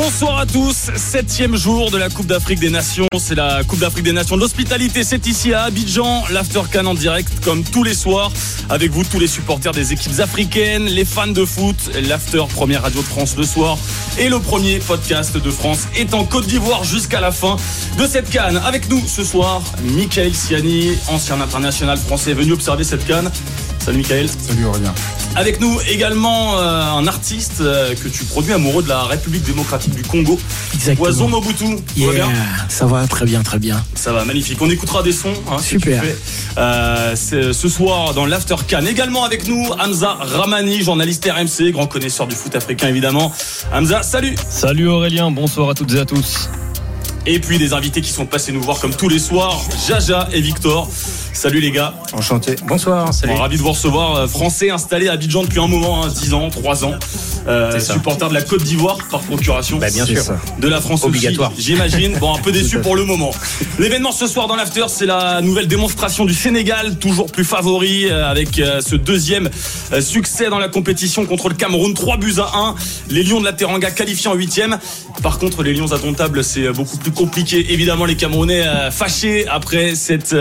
Bonsoir à tous, septième jour de la Coupe d'Afrique des Nations. C'est la Coupe d'Afrique des Nations de l'hospitalité. C'est ici à Abidjan, l'Aftercan en direct comme tous les soirs. Avec vous, tous les supporters des équipes africaines, les fans de foot, l'After, première radio de France le soir. Et le premier podcast de France est en Côte d'Ivoire jusqu'à la fin de cette canne. Avec nous ce soir, Michael Siani, ancien international français venu observer cette canne. Salut Michael. Salut Aurélien. Avec nous également euh, un artiste euh, que tu produis amoureux de la République démocratique du Congo. Exactement. Oison Mobutu. Yeah, Ça va bien ça va très bien, très bien. Ça va, magnifique. On écoutera des sons. hein, Super. euh, ce soir dans l'After Can. Également avec nous, Hamza Ramani, journaliste RMC, grand connaisseur du foot africain évidemment. Hamza, salut. Salut Aurélien, bonsoir à toutes et à tous. Et puis des invités qui sont passés nous voir comme tous les soirs, Jaja et Victor. Salut les gars. Enchanté. Bonsoir. Ravi de vous recevoir. Euh, français installé à Abidjan depuis un moment, hein, 10 ans, 3 ans. Euh, supporter de la Côte d'Ivoire par procuration. Bah, bien sûr. De la France Obligatoire. j'imagine. Bon, un peu déçu pour le moment. L'événement ce soir dans l'after, c'est la nouvelle démonstration du Sénégal, toujours plus favori euh, avec ce deuxième succès dans la compétition contre le Cameroun. 3 buts à 1. Les Lions de la Teranga qualifiés en 8 Par contre, les Lions indomptables, c'est beaucoup plus compliqué. Évidemment, les Camerounais fâchés après cette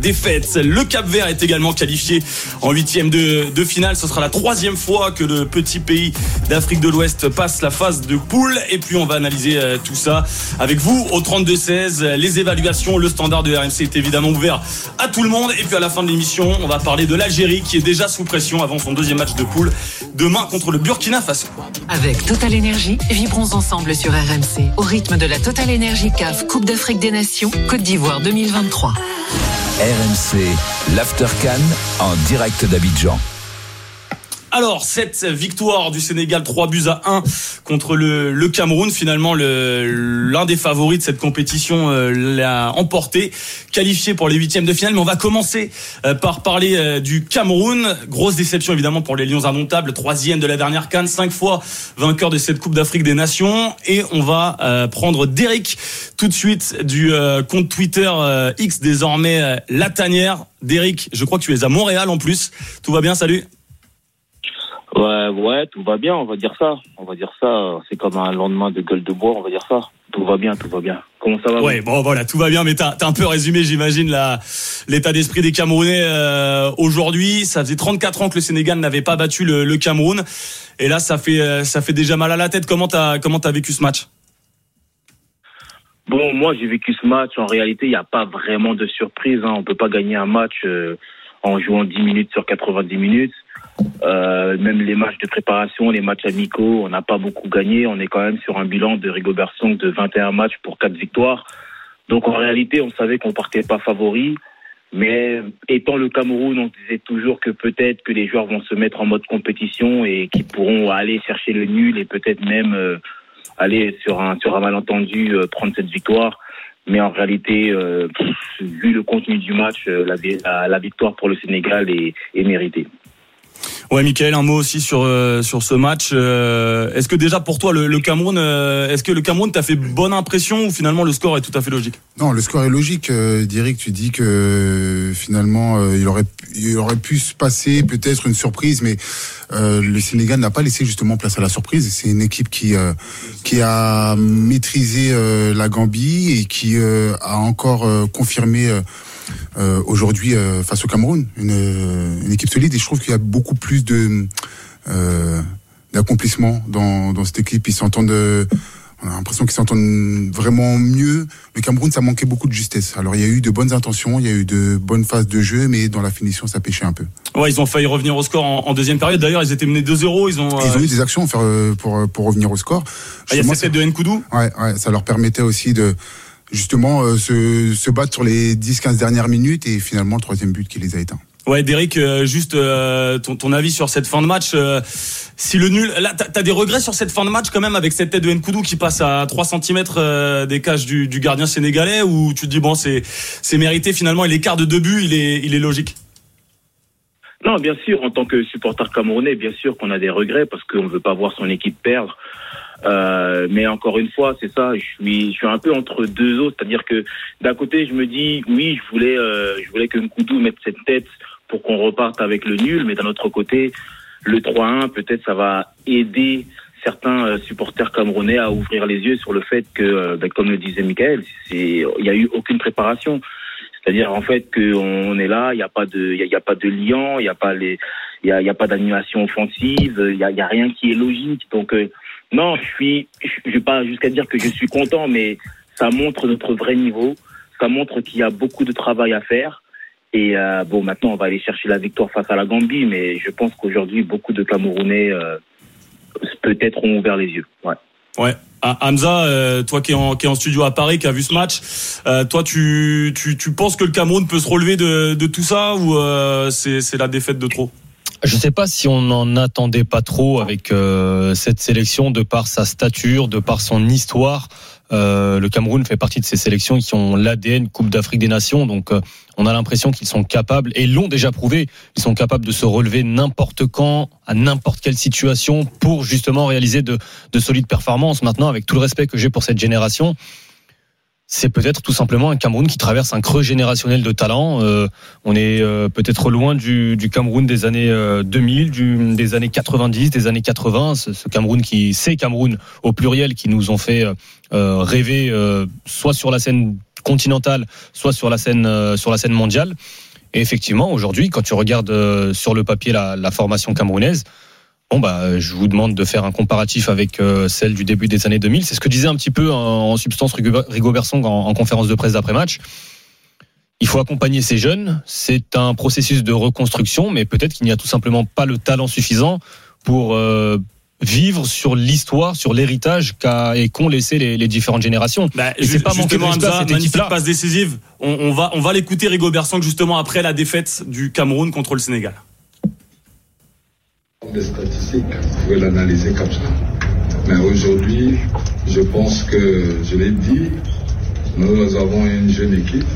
défaite. Le Cap Vert est également qualifié en huitième de, de finale. Ce sera la troisième fois que le petit pays d'Afrique de l'Ouest passe la phase de poule. Et puis on va analyser euh, tout ça avec vous au 32-16. Les évaluations, le standard de RMC est évidemment ouvert à tout le monde. Et puis à la fin de l'émission, on va parler de l'Algérie qui est déjà sous pression avant son deuxième match de poule demain contre le Burkina Faso. Avec Total Énergie, vibrons ensemble sur RMC au rythme de la Total Énergie CAF Coupe d'Afrique des Nations Côte d'Ivoire 2023. RMC, l'Aftercan en direct d'Abidjan. Alors, cette victoire du Sénégal 3 buts à 1 contre le, Cameroun, finalement, le- l'un des favoris de cette compétition euh, l'a emporté, qualifié pour les huitièmes de finale. Mais on va commencer euh, par parler euh, du Cameroun. Grosse déception, évidemment, pour les Lions indomptables. Troisième de la dernière canne, cinq fois vainqueur de cette Coupe d'Afrique des Nations. Et on va prendre Derek tout de suite du compte Twitter X, désormais La Tanière. Derek, je crois que tu es à Montréal en plus. Tout va bien, salut Ouais, ouais, tout va bien, on va dire ça. On va dire ça. C'est comme un lendemain de gueule de bois, on va dire ça. Tout va bien, tout va bien. Comment ça va Ouais, bon voilà, tout va bien, mais t'as as un peu résumé, j'imagine, la- l'état d'esprit des Camerounais euh, aujourd'hui. Ça faisait 34 ans que le Sénégal n'avait pas battu le, le Cameroun, et là, ça fait euh, ça fait déjà mal à la tête. Comment t'as comment t'as vécu ce match? Bon, moi, j'ai vécu ce match. En réalité, il n'y a pas vraiment de surprise. Hein. On peut pas gagner un match euh, en jouant 10 minutes sur 90 minutes. Euh, même les matchs de préparation, les matchs amicaux, on n'a pas beaucoup gagné. On est quand même sur un bilan de Rigobert Song de 21 matchs pour 4 victoires. Donc en réalité, on savait qu'on partait pas favori. Mais étant le Cameroun, on disait toujours que peut-être que les joueurs vont se mettre en mode compétition et qu'ils pourront aller chercher le nul et peut-être même euh, aller sur un sur un malentendu euh, prendre cette victoire. Mais en réalité, vu le contenu du match, la, vi- la, la victoire pour le Sénégal est méritée. Ouais, Michael, un mot aussi sur euh, sur ce match. Euh, est-ce que déjà pour toi le, Cameroun, euh, est-ce que le Cameroun t'a fait bonne impression ou finalement le score est tout à fait logique? Non, le score est logique. Derek, tu dis que finalement, il aurait, il aurait pu se passer peut-être une surprise, mais le Sénégal n'a pas laissé justement place à la surprise. C'est une équipe qui qui a maîtrisé la Gambie et qui a encore confirmé. Euh, aujourd'hui euh, face au Cameroun, une, euh, une équipe solide et je trouve qu'il y a beaucoup plus de euh, d'accomplissement dans, dans cette équipe. Ils s'entendent, on a l'impression qu'ils s'entendent vraiment mieux. Le Cameroun, ça manquait beaucoup de justesse. Alors il y a eu de bonnes intentions, il y a eu de bonnes phases de jeu, mais dans la finition, ça pêchait un peu. Ouais, ils ont failli revenir au score en, en deuxième période. D'ailleurs, ils étaient menés 2-0. Ils ont. Et Ils ont eu des actions pour pour revenir au score. ah, il y a cette tête de Nkoudou. Ouais, ouais, ça leur permettait aussi de justement euh, se, se battre sur les 10-15 dernières minutes et finalement le troisième but qui les a éteints. Ouais, Derek, euh, juste euh, ton, ton avis sur cette fin de match. euh, si le nul, là, t'as as des regrets sur cette fin de match quand même avec cette tête de Nkoudou qui passe à 3 cm des cages du, du gardien sénégalais ou tu te dis bon c'est c'est mérité finalement et l'écart de deux buts il est il est logique? Non, bien sûr, en tant que supporter camerounais, bien sûr qu'on a des regrets parce qu'on ne veut pas voir son équipe perdre. Euh, mais encore une fois, c'est ça. Je suis, je suis un peu entre deux autres, c'est-à-dire que d'un côté, je me dis, oui, je voulais, euh, je voulais que Nkoudou mette cette tête pour qu'on reparte avec le nul, mais d'un autre côté, le 3-1, peut-être, ça va aider certains euh, supporters camerounais à ouvrir les yeux sur le fait que, euh, ben, comme le disait Michael, il y a eu aucune préparation. C'est-à-dire en fait qu'on est là, il n'y a pas de, il y a, pas de liant, il n'y a pas les, il y a, pas d'animation offensive, il y a, a rien qui est logique. Donc euh, non, je suis, je vais pas jusqu'à dire que je suis content, mais ça montre notre vrai niveau. Ça montre qu'il y a beaucoup de travail à faire. Et euh, bon, maintenant, on va aller chercher la victoire face à la Gambie, mais je pense qu'aujourd'hui, beaucoup de Camerounais euh, peut-être ont ouvert les yeux. Ouais. Ouais. Ah, Hamza, euh, toi qui es, en, studio à Paris, qui a vu ce match, toi tu, penses que le Cameroun peut se relever de, tout ça ou c'est la défaite de trop? Je ne sais pas si on n'en attendait pas trop avec euh, cette sélection de par sa stature, de par son histoire. Euh, le Cameroun fait partie de ces sélections qui ont l'ADN Coupe d'Afrique des Nations, donc euh, on a l'impression qu'ils sont capables, et l'ont déjà prouvé, ils sont capables de se relever n'importe quand, à n'importe quelle situation, pour justement réaliser de, de solides performances. Maintenant, avec tout le respect que j'ai pour cette génération, c'est peut-être tout simplement un Cameroun qui traverse un creux générationnel de talent. Euh, on est euh, peut-être loin du, du, Cameroun des années euh, 2000, du, des années 90, des années 80. Ce, ce, Cameroun qui, ces Cameroun au pluriel, qui nous ont fait euh, rêver, euh, soit sur la scène continentale, soit sur la scène sur la scène mondiale. Et effectivement, aujourd'hui, quand tu regardes sur le papier la, la formation camerounaise, Bon bah, je vous demande de faire un comparatif avec euh, celle du début des années 2000. C'est ce que disait un petit peu en, en substance Rigo Bersong en, en, conférence de presse d'après-match. Il faut accompagner ces jeunes. C'est un processus de reconstruction, mais peut-être qu'il n'y a tout simplement pas le talent suffisant pour euh, vivre sur l'histoire, sur l'héritage qu'a et qu'ont laissé les, les, différentes générations. Bah, c'est pas manquer de cette équipe-là. passe décisive. On, on, va on va l'écouter Rigo Bersong justement après la défaite du Cameroun contre le Sénégal des statistiques, vous pouvez l'analyser comme ça. Mais aujourd'hui, je pense que, je l'ai dit, nous avons une jeune équipe.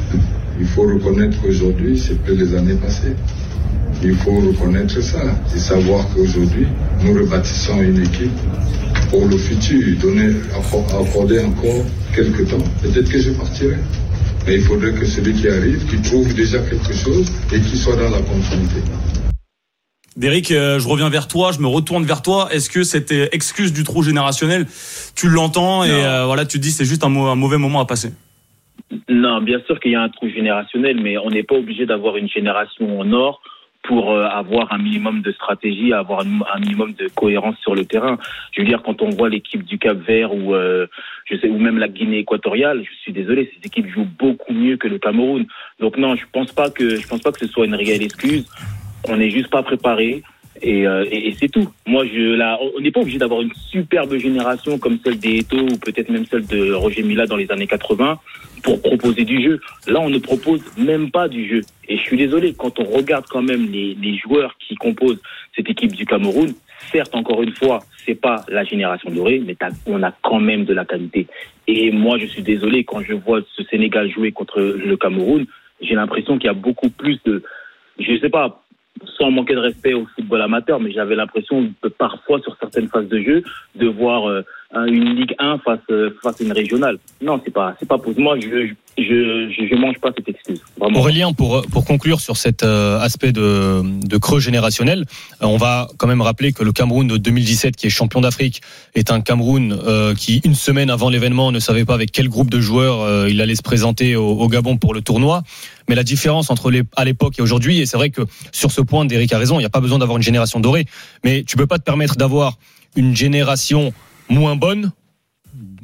Il faut reconnaître qu'aujourd'hui, c'est plus les années passées. Il faut reconnaître ça et savoir qu'aujourd'hui, nous rebâtissons une équipe pour le futur, donner, accorder encore quelques temps. Peut-être que je partirai. Mais il faudrait que celui qui arrive, qui trouve déjà quelque chose et qui soit dans la continuité. Derek, euh, je reviens vers toi, je me retourne vers toi. Est-ce que cette excuse du trou générationnel, tu l'entends et euh, voilà, tu te dis c'est juste un, un, mauvais moment à passer? Non, bien sûr qu'il y a un trou générationnel, mais on n'est pas obligé d'avoir une génération en or pour euh, avoir un minimum de stratégie, avoir un, minimum de cohérence sur le terrain. Je veux dire, quand on voit l'équipe du Cap Vert ou euh, je sais ou même la Guinée équatoriale, je suis désolé, ces équipes jouent beaucoup mieux que le Cameroun. Donc non, je pense pas que je pense pas que ce soit une réelle excuse on n'est juste pas préparé. Et, euh, et, c'est tout. Moi, je, là, on n'est pas obligé d'avoir une superbe génération comme celle des Eto ou peut-être même celle de Roger Mila dans les années 80 pour proposer du jeu. Là, on ne propose même pas du jeu. Et je suis désolé, quand on regarde quand même les, les joueurs qui composent cette équipe du Cameroun, certes, encore une fois, c'est pas la génération dorée, mais on a quand même de la qualité. Et moi, je suis désolé quand je vois ce Sénégal jouer contre le Cameroun, j'ai l'impression qu'il y a beaucoup plus de, je sais pas, sans manquer de respect au football amateur, mais j'avais l'impression parfois sur certaines phases de jeu de voir euh, une Ligue 1 face face à une régionale. Non, c'est pas c'est pas pour moi. Je je, je mange pas cette excuse. Aurélien, pour pour conclure sur cet euh, aspect de creux générationnel, euh, on va quand même rappeler que le Cameroun de 2017, qui est champion d'Afrique, est un Cameroun euh, qui une semaine avant l'événement ne savait pas avec quel groupe de joueurs il allait se présenter au, Gabon pour le tournoi. Mais la différence entre à l'époque et aujourd'hui, et c'est vrai que sur ce point, Derek a raison, il n'y a pas besoin d'avoir une génération dorée, mais tu peux pas te permettre d'avoir une génération moins bonne,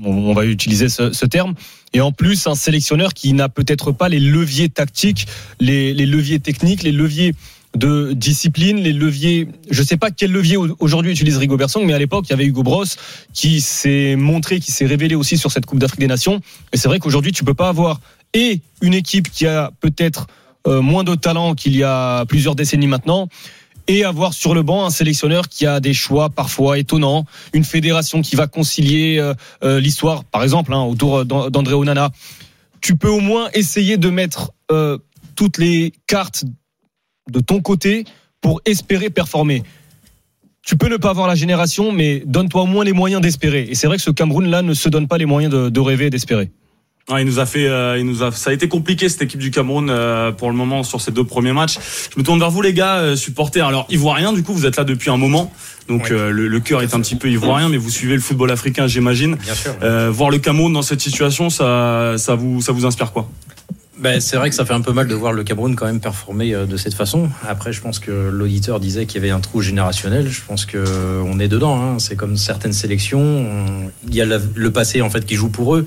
on va utiliser ce, ce, terme, et en plus un sélectionneur qui n'a peut-être pas les leviers tactiques, les, les, leviers techniques, les leviers de discipline, les leviers, je sais pas quel levier aujourd'hui utilise Rigo Bersong, mais à l'époque il y avait Hugo Bros qui s'est montré, qui s'est révélé aussi sur cette Coupe d'Afrique des Nations, et c'est vrai qu'aujourd'hui tu peux pas avoir et une équipe qui a peut-être euh, moins de talent qu'il y a plusieurs décennies maintenant, et avoir sur le banc un sélectionneur qui a des choix parfois étonnants, une fédération qui va concilier euh, euh, l'histoire, par exemple, hein, autour d'André Onana. Tu peux au moins essayer de mettre euh, toutes les cartes de ton côté pour espérer performer. tu peux ne pas avoir la génération, mais donne-toi au moins les moyens d'espérer. Et c'est vrai que ce Cameroun-là ne se donne pas les moyens de rêver et d'espérer. Ouais, il nous a fait, euh, il nous a, ça a été compliqué cette équipe du Cameroun euh, pour le moment sur ces deux premiers matchs. Je me tourne vers vous les gars, euh, supporters. Alors ivoirien, du coup, vous êtes là depuis un moment, donc Oui. euh, le, le cœur est un petit peu ivoirien, mais vous suivez le football africain, j'imagine. Bien sûr. Euh, voir le Cameroun dans cette situation, ça, ça vous, ça vous inspire quoi? Ben, c'est vrai que ça fait un peu mal de voir le Cameroun quand même performer euh, de cette façon. Après, je pense que l'auditeur disait qu'il y avait un trou générationnel. Je pense que on est dedans. hein. C'est comme certaines sélections. On- Il y a la- le passé en fait qui joue pour eux.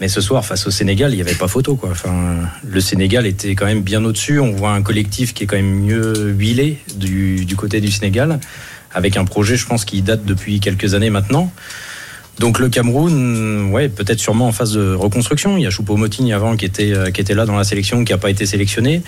Mais ce soir, face au Sénégal, il n'y avait pas photo. Quoi. Enfin, le Sénégal était quand même bien au-dessus. On voit un collectif qui est quand même mieux huilé du, du côté du Sénégal, avec un projet, je pense, qui date depuis quelques années maintenant. Donc le Cameroun, ouais, peut-être sûrement en phase de reconstruction. Il y a Choupo-Moting avant qui était, euh, qui était là dans la sélection, qui n'a pas été sélectionné.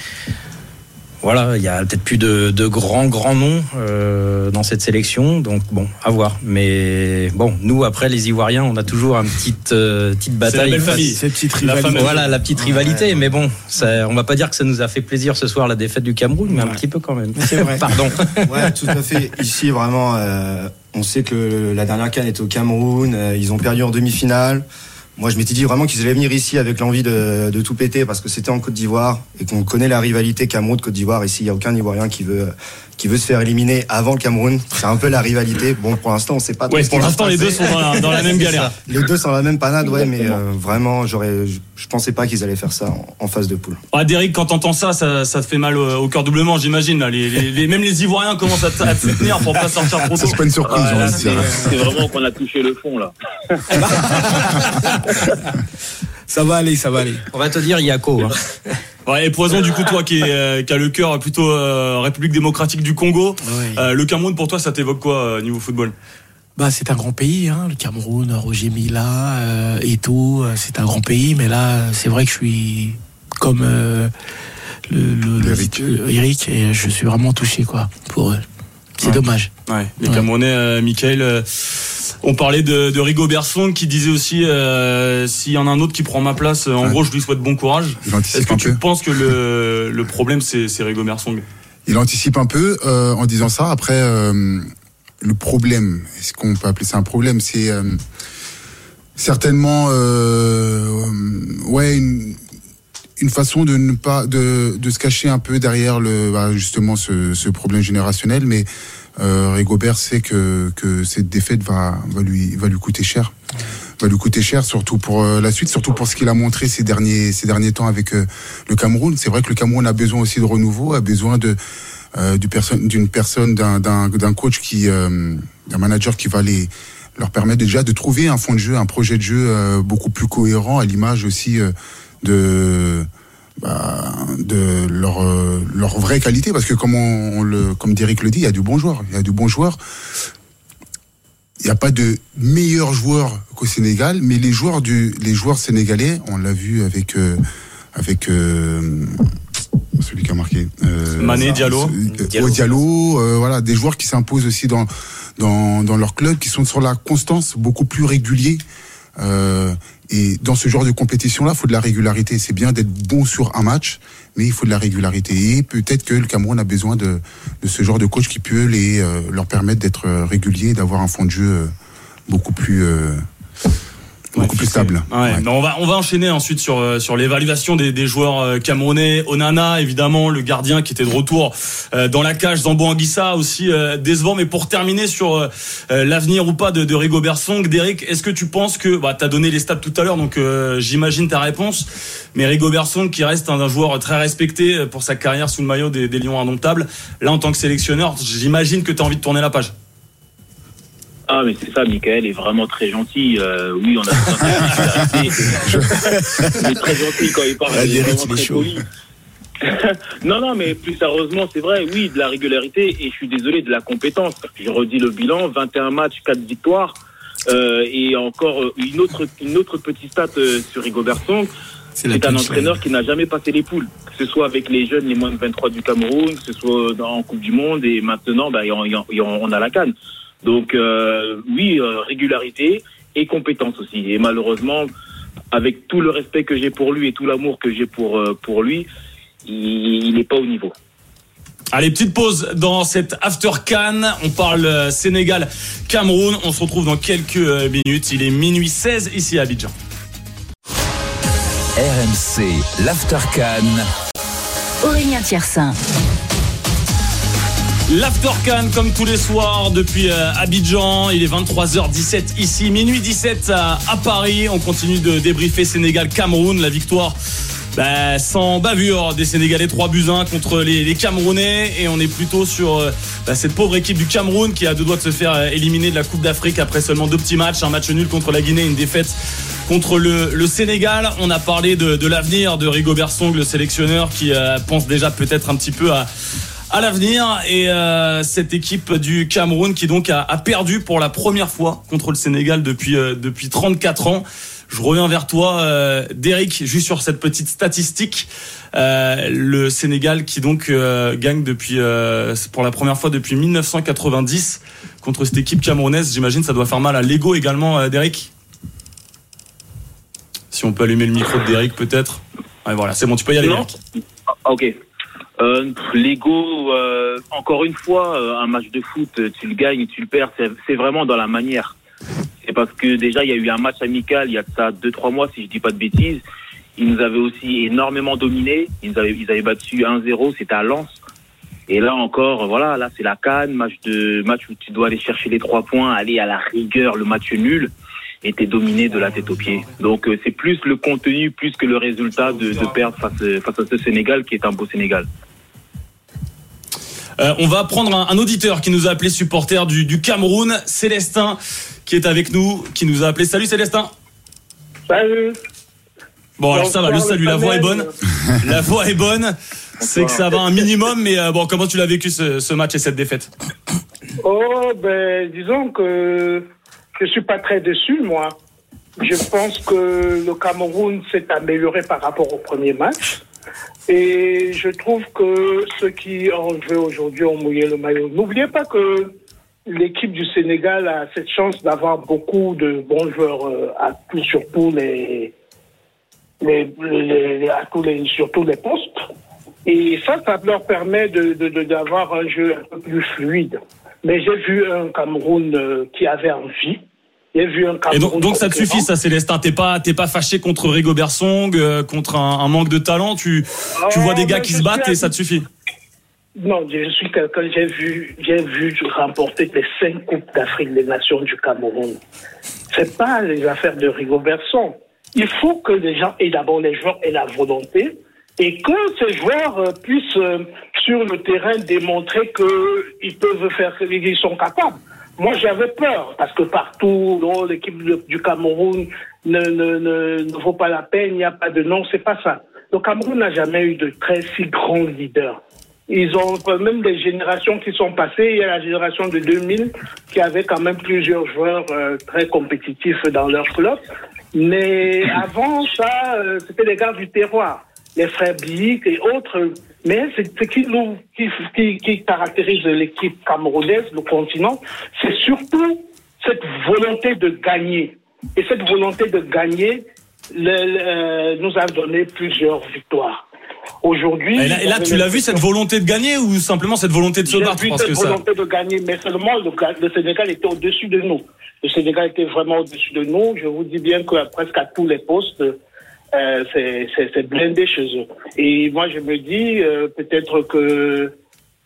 Voilà, il y a peut-être plus de, de grands, grands noms euh, dans cette sélection. Donc bon, à voir. Mais bon, nous, après, les Ivoiriens, on a toujours une petite, euh, petite la bataille. belle face- famille. Cette petite La Voilà, la petite rivalité. Mais bon, ça, on va pas dire que ça nous a fait plaisir ce soir, la défaite du Cameroun, mais un petit peu quand même. C'est vrai. Pardon. Ouais, tout à fait. Ici, vraiment, euh, on sait que la dernière canne était au Cameroun. euh, ils ont perdu en demi-finale. Moi, je m'étais dit vraiment qu'ils allaient venir ici avec l'envie de, de tout péter parce que c'était en Côte d'Ivoire et qu'on connaît la rivalité Cameroun-Côte d'Ivoire. Ici, il n'y a aucun Ivoirien qui veut, qui veut se faire éliminer avant le Cameroun. C'est un peu la rivalité. Bon, pour l'instant, on sait pas trop Ouais, pour l'instant les deux sont dans la, dans la même galère. Les deux sont dans la même panade, ouais, mais euh, vraiment, j'aurais, je, je pensais pas qu'ils allaient faire ça en, en phase de poule. Ah, Derek, quand t'entends ça, ça, ça te fait mal au, au cœur doublement, j'imagine. Là, les, les- les- même les Ivoiriens commencent à, te- à te tenir pour pas sortir trop Ça, tôt. c'est pas une surprise, c'est dire. c'est vraiment qu'on a touché le fond là. Ça va aller, ça va aller. On va te dire Yako. Hein. Ouais, et Poison, du coup, toi qui, est, euh, qui a le cœur plutôt euh, République démocratique du Congo, euh, le Cameroun pour toi, ça t'évoque quoi euh, niveau football? Bah, c'est un grand pays, hein, le Cameroun, Roger Mila, euh, Eto'o, euh, c'est un grand pays, mais là, c'est vrai que je suis comme euh, le, le- le- Eric. le- Eric, et je suis vraiment touché, quoi, pour eux. C'est Ouais. dommage. Ouais, les Ouais. Camerounais, euh, Michael, euh, on parlait de, de Rigo Bersong qui disait aussi euh, s'il y en a un autre qui prend ma place, en gros, je lui souhaite bon courage. Est-ce que tu penses que le, le problème, c'est c'est Rigo Bersong Il anticipe un peu en disant ça. Après, le problème, est-ce qu'on peut appeler ça un problème? C'est certainement, ouais, une, une façon de ne pas de, de se cacher un peu derrière le bah, justement ce, ce problème générationnel. Mais euh, Rigobert sait que que cette défaite va va lui va lui coûter cher va lui coûter cher, surtout pour euh, la suite, surtout pour ce qu'il a montré ces derniers ces derniers temps avec euh, le Cameroun. C'est vrai que le Cameroun a besoin aussi de renouveau, a besoin de euh, du personne d'une personne d'un coach qui euh, d'un manager qui va les leur permettre déjà de trouver un fond de jeu, un projet de jeu beaucoup plus cohérent à l'image aussi de bah, de leur euh, leur vraie qualité parce que comme on, on le comme Derek le dit, il y a du bon joueur, il y a du bon joueur. Il n'y a pas de meilleurs joueurs qu'au Sénégal, mais les joueurs du les joueurs sénégalais, on l'a vu avec euh, avec euh, celui qui a marqué euh, Mané, Diallo. Diallo. Diallo, euh, voilà, des joueurs qui s'imposent aussi dans dans dans leur club, qui sont sur la constance, beaucoup plus réguliers. Euh, et dans ce genre de compétition-là, il faut de la régularité. C'est bien d'être bon sur un match, mais il faut de la régularité. Et peut-être que le Cameroun a besoin de, ce genre de coach qui peut euh, leur permettre d'être euh, réguliers, d'avoir un fond de jeu beaucoup plus, beaucoup plus stable. Mais on va on va enchaîner ensuite sur euh, sur l'évaluation des, des joueurs euh, camerounais. Onana évidemment le gardien qui était de retour euh, dans la cage. Zambo Anguissa aussi décevant. Mais pour terminer sur l'avenir ou pas de, de Rigo Bersong, Derek, est-ce que tu penses que bah t'as donné les stats tout à l'heure donc euh, j'imagine ta réponse. Mais Rigo Bersong qui reste un, un joueur très respecté pour sa carrière sous le maillot des, des Lions indomptables. Là en tant que sélectionneur, j'imagine que t'as envie de tourner la page. Ah, mais c'est ça, Michael est vraiment très gentil. Euh, oui, on a Il est très gentil quand il parle. Il est vraiment très poli. non, non, mais plus sérieusement, c'est vrai, oui, de la régularité et je suis désolé de la compétence. Je redis le bilan 21 matchs, 4 victoires. Euh, et encore euh, une autre, une autre petite stat euh, sur Rigobert Song. C'est un entraîneur qui n'a jamais passé les poules, que ce soit avec les jeunes, les moins de 23 du Cameroun, que ce soit en Coupe du Monde et maintenant, bah, on a la canne. Donc euh, oui, euh, régularité et compétence aussi. Et malheureusement, avec tout le respect que j'ai pour lui et tout l'amour que j'ai pour euh, pour lui, il n'est pas au niveau. Allez, petite pause dans cette After Can. On parle euh, Sénégal-Cameroun. On se retrouve dans quelques minutes. Il est minuit 16 ici à Abidjan. RMC, l'After Can. Aurélien Thiersin. L'Aftercan comme tous les soirs depuis euh, Abidjan, il est 23h17 ici, minuit 17 à, Paris. On continue de débriefer Sénégal-Cameroun, la victoire bah, sans bavure des Sénégalais. 3 buts 1 contre les, Camerounais. Et on est plutôt sur euh, bah, cette pauvre équipe du Cameroun qui a deux doigts de se faire euh, éliminer de la Coupe d'Afrique après seulement deux petits matchs, un match nul contre la Guinée, une défaite contre le, Sénégal. On a parlé de, l'avenir de Rigobert Song, le sélectionneur qui pense déjà peut-être un petit peu à à l'avenir et euh, cette équipe du Cameroun qui donc a, a, perdu pour la première fois contre le Sénégal depuis euh, depuis 34 ans. Je reviens vers toi, euh, Derek, juste sur cette petite statistique. Euh, le Sénégal qui donc euh, gagne depuis pour la première fois depuis 1990 contre cette équipe camerounaise. J'imagine ça doit faire mal à l'ego également, Derek. Si on peut allumer le micro de Derek peut-être. Ouais, voilà, c'est bon, tu peux y aller. Non ah, ok. Euh, L'ego, euh, encore une fois, euh, un match de foot, tu le gagnes, tu le perds, c'est vraiment dans la manière. C'est parce que déjà, il y a eu un match amical il y a de ça deux, trois mois, si je dis pas de bêtises. Ils nous avaient aussi énormément dominé. Ils avaient, ils avaient battu 1-0, c'était à Lens. Et là encore, voilà, là c'est la canne, match de match où tu dois aller chercher les trois points, aller à la rigueur, le match nul était dominé de la tête aux pieds. Donc euh, c'est plus le contenu, plus que le résultat de, de perdre face, face à ce Sénégal qui est un beau Sénégal. Euh, on va prendre un, un, auditeur qui nous a appelé supporter du, du, Cameroun, Célestin, qui est avec nous, qui nous a appelé. Salut Célestin. Salut. Bon, alors ça va, le salut, la voix est bonne. La voix est bonne. C'est que ça va un minimum, mais euh, bon, comment tu l'as vécu ce, ce, match et cette défaite? Oh, ben, disons que je suis pas très déçu, moi. Je pense que le Cameroun s'est amélioré par rapport au premier match. Et je trouve que ceux qui ont joué aujourd'hui ont mouillé le maillot. N'oubliez pas que l'équipe du Sénégal a cette chance d'avoir beaucoup de bons joueurs à tout, les, les, les, à tous les, sur tous les postes. Et ça, ça leur permet de, de, d'avoir un jeu un peu plus fluide. Mais j'ai vu un Cameroun qui avait envie. J'ai vu un Et donc, donc ça te suffit, ça, Célestin. T'es pas, t'es pas fâché contre Rigobert Song, euh, contre un, un, manque de talent. Tu, tu vois des gars qui se battent et ça te suffit. Non, je suis quelqu'un, j'ai vu, j'ai vu remporter les cinq Coupes d'Afrique des Nations du Cameroun. C'est pas les affaires de Rigobert Song. Il faut que les gens aient d'abord les joueurs aient la volonté et que ces joueurs euh, puissent euh, sur le terrain démontrer qu'ils peuvent faire, qu'ils sont capables. Moi, j'avais peur parce que partout, l'équipe du Cameroun ne, ne, ne, ne, vaut pas la peine, il n'y a pas de nom, c'est pas ça. Le Cameroun n'a jamais eu de très si grands leaders. Ils ont même des générations qui sont passées. Il y a la génération de 2000 qui avait quand même plusieurs joueurs euh, très compétitifs dans leur club. Mais avant ça, euh, c'était les gars du terroir, les frères Bic et autres. Mais ce qui, nous, qui, qui, qui caractérise l'équipe camerounaise, le continent, c'est surtout cette volonté de gagner. Et cette volonté de gagner le, le, nous a donné plusieurs victoires. Aujourd'hui. Et là, et là tu l'as vu cette volonté de gagner ou simplement cette volonté de se battre? vu parce cette que ça... volonté de gagner, mais seulement le, le Sénégal était au-dessus de nous. Le Sénégal était vraiment au-dessus de nous. Je vous dis bien que presque à tous les postes, euh, c'est blindé chez eux. Et moi, je me dis euh, peut-être que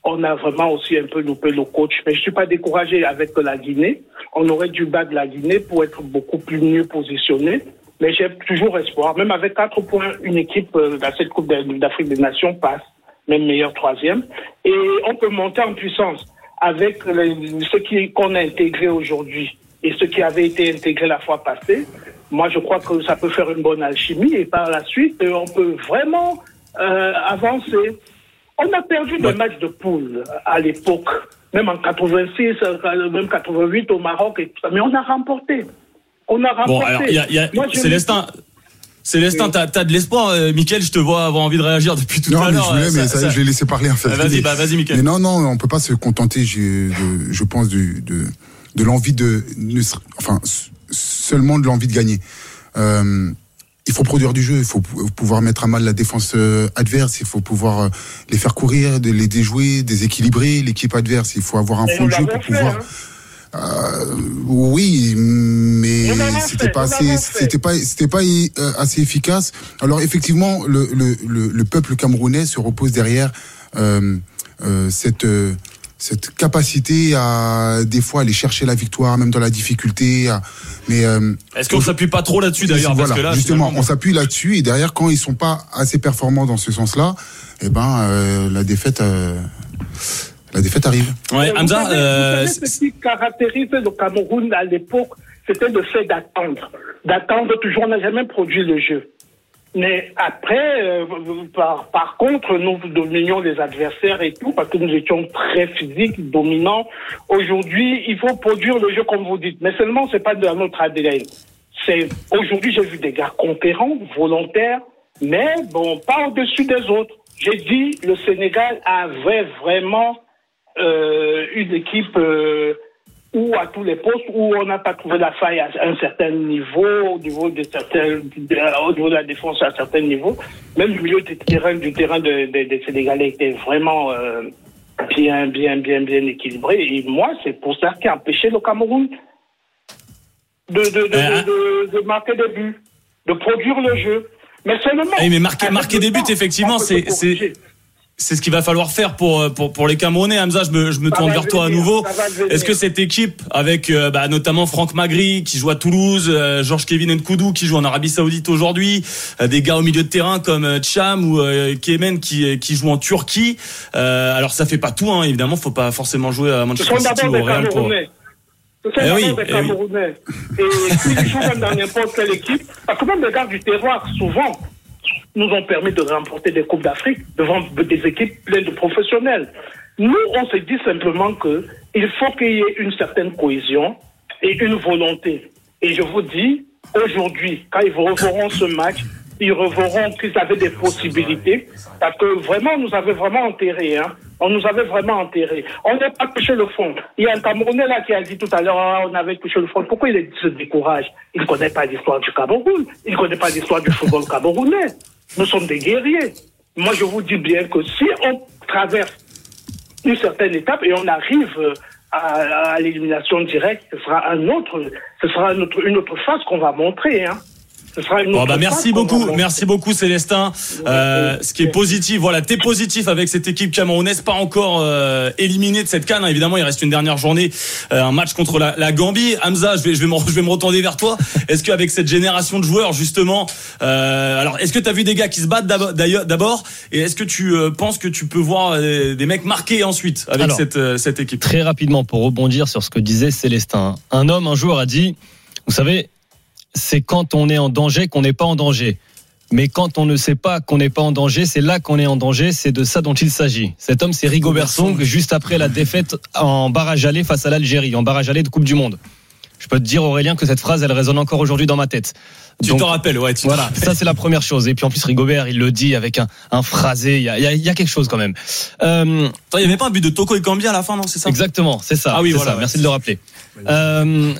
on a vraiment aussi un peu loupé le coach, mais je suis pas découragé avec la Guinée. On aurait dû battre la Guinée pour être beaucoup plus mieux positionné. Mais j'ai toujours espoir. Même avec quatre points, une équipe euh, dans cette Coupe d'Afrique des Nations passe, même meilleur troisième. Et on peut monter en puissance avec les, ce qu'on a intégré aujourd'hui et ce qui avait été intégré la fois passée. Moi, je crois que ça peut faire une bonne alchimie et par la suite, on peut vraiment euh, avancer. On a perdu des matchs de poule à l'époque, même en 86, même 88 au Maroc, et tout ça, mais on a remporté. On a remporté. Bon, alors, y a, y a, Moi, je Célestin, Célestin, t'as as de l'espoir, euh, Mickaël, je te vois avoir envie de réagir depuis tout non, à mais l'heure. je voulais, euh, mais ça- ça, ça- je l'ai laissé parler en fait. Ah, Vas-y, Mais- bah, vas-y, Mickaël. Mais non, non, on peut pas se contenter, de, je pense, du, de, de l'envie de, enfin, seulement de l'envie de gagner. Euh, il faut produire du jeu, il faut pou- pouvoir mettre à mal la défense euh, adverse, il faut pouvoir euh, les faire courir, les déjouer, déséquilibrer l'équipe adverse. Il faut avoir un fond de jeu pour fait, pouvoir. hein. Euh, oui, mais c'était pas nous assez, c'était pas, c'était pas assez efficace. Alors effectivement, le, le, le, le peuple camerounais se repose derrière euh, euh, cette cette capacité à des fois aller chercher la victoire, même dans la difficulté. à- mais euh, Est-ce qu'on s'appuie pas trop là-dessus d'ailleurs voilà, que là, justement, finalement, on s'appuie là-dessus et derrière, quand ils sont pas assez performants dans ce sens-là, eh ben euh, la défaite, euh, la défaite arrive. Ouais, Vous Hamza, savez- euh, vous savez ce qui caractérisait le Cameroun à l'époque, c'était le fait d'attendre. D'attendre toujours, on n'a jamais produit le jeu. Mais après, euh, par, par contre, nous dominions les adversaires et tout, parce que nous étions très physiques, dominants. Aujourd'hui, il faut produire le jeu comme vous dites. Mais seulement, c'est pas de notre ADN. C'est, aujourd'hui, j'ai vu des gars conquérants, volontaires, mais bon, pas au-dessus des autres. J'ai dit, le Sénégal avait vraiment euh, une équipe euh, où à tous les postes où on n'a pas trouvé la faille à un certain niveau, au niveau de certains, de- au niveau de la défense à un certain niveau. Même le milieu du terrain, du terrain de- de- des Sénégalais était vraiment euh, bien, bien, bien, bien équilibré. Et moi, c'est pour ça qui a empêché le Cameroun de, de, de, Euh, marquer des buts, de produire le jeu. Mais seulement. Eh, mais marquer, marquer des buts, effectivement, c'est. C'est, ce qu'il va falloir faire pour, euh, pour, pour les Camerounais. Hamza, je me, je me tourne vers toi à nouveau. Est-ce que cette équipe, avec euh, bah, notamment Franck Magri, qui joue à Toulouse, euh, Georges Kevin Nkoudou, qui joue en Arabie Saoudite aujourd'hui, euh, des gars au milieu de terrain comme euh, Cham ou euh, Kemen qui, qui joue en Turquie. Euh, alors ça fait pas tout, hein, évidemment, faut pas forcément jouer à Manchester City ou au Real pour. Camerounais. Ce sont Eh d'abord oui, des eh oui. Camerounais. Et s'ils jouent même dans n'importe quelle équipe, parce que même les gars du terroir, souvent, nous ont permis de remporter des Coupes d'Afrique devant des équipes pleines de professionnels. Nous, on se dit simplement que il faut qu'il y ait une certaine cohésion et une volonté. Et je vous dis, aujourd'hui, quand ils reverront ce match, ils reverront qu'ils avaient des possibilités, parce que vraiment, nous avait vraiment enterré, hein. On nous avait vraiment enterré. On n'a pas touché le fond. Il y a un Camerounais là qui a dit tout à l'heure, Ah, on avait touché le fond. Pourquoi il se décourage? Il ne connaît pas l'histoire du Cameroun. Il ne connaît pas l'histoire du football camerounais. Nous sommes des guerriers. Moi, je vous dis bien que si on traverse une certaine étape et on arrive euh, à, l'élimination directe, ce sera un autre, ce sera une autre phase qu'on va montrer. Hein. Ce sera une Bon bah merci beaucoup, merci beaucoup Célestin. Euh, ce qui est positif, voilà, t'es positif avec cette équipe camerounaise, pas encore euh, éliminée de cette canne. Évidemment, il reste une dernière journée, euh, un match contre la, la Gambie. Hamza, je vais, je vais me, je vais me retourner vers toi. Est-ce qu'avec cette génération de joueurs justement, euh, alors est-ce que t'as vu des gars qui se battent d'abord- d'ailleurs d'abord, et est-ce que tu euh, penses que tu peux voir euh, des mecs marqués ensuite avec Alors, cette euh, cette équipe? Très rapidement, pour rebondir sur ce que disait Célestin, un homme un jour a dit, vous savez, c'est quand on est en danger qu'on n'est pas en danger. Mais quand on ne sait pas qu'on n'est pas en danger, c'est là qu'on est en danger. C'est de ça dont il s'agit. Cet homme, c'est Rigobert Song, juste après la défaite en barrage aller face à l'Algérie, en barrage aller de Coupe du Monde. Je peux te dire, Aurélien, que cette phrase, elle résonne encore aujourd'hui dans ma tête. Tu t'en rappelles, ouais. Tu Voilà, rappelles. ça c'est la première chose. Et puis en plus, Rigobert, il le dit avec un, un phrasé. Il y a, y a- y a quelque chose quand même. Euh, Attends, il y avait pas un but de Toko Ekambi à la fin, non C'est ça? Exactement, c'est ça. Ah oui, voilà, ça. ouais. Merci de le rappeler. Euh,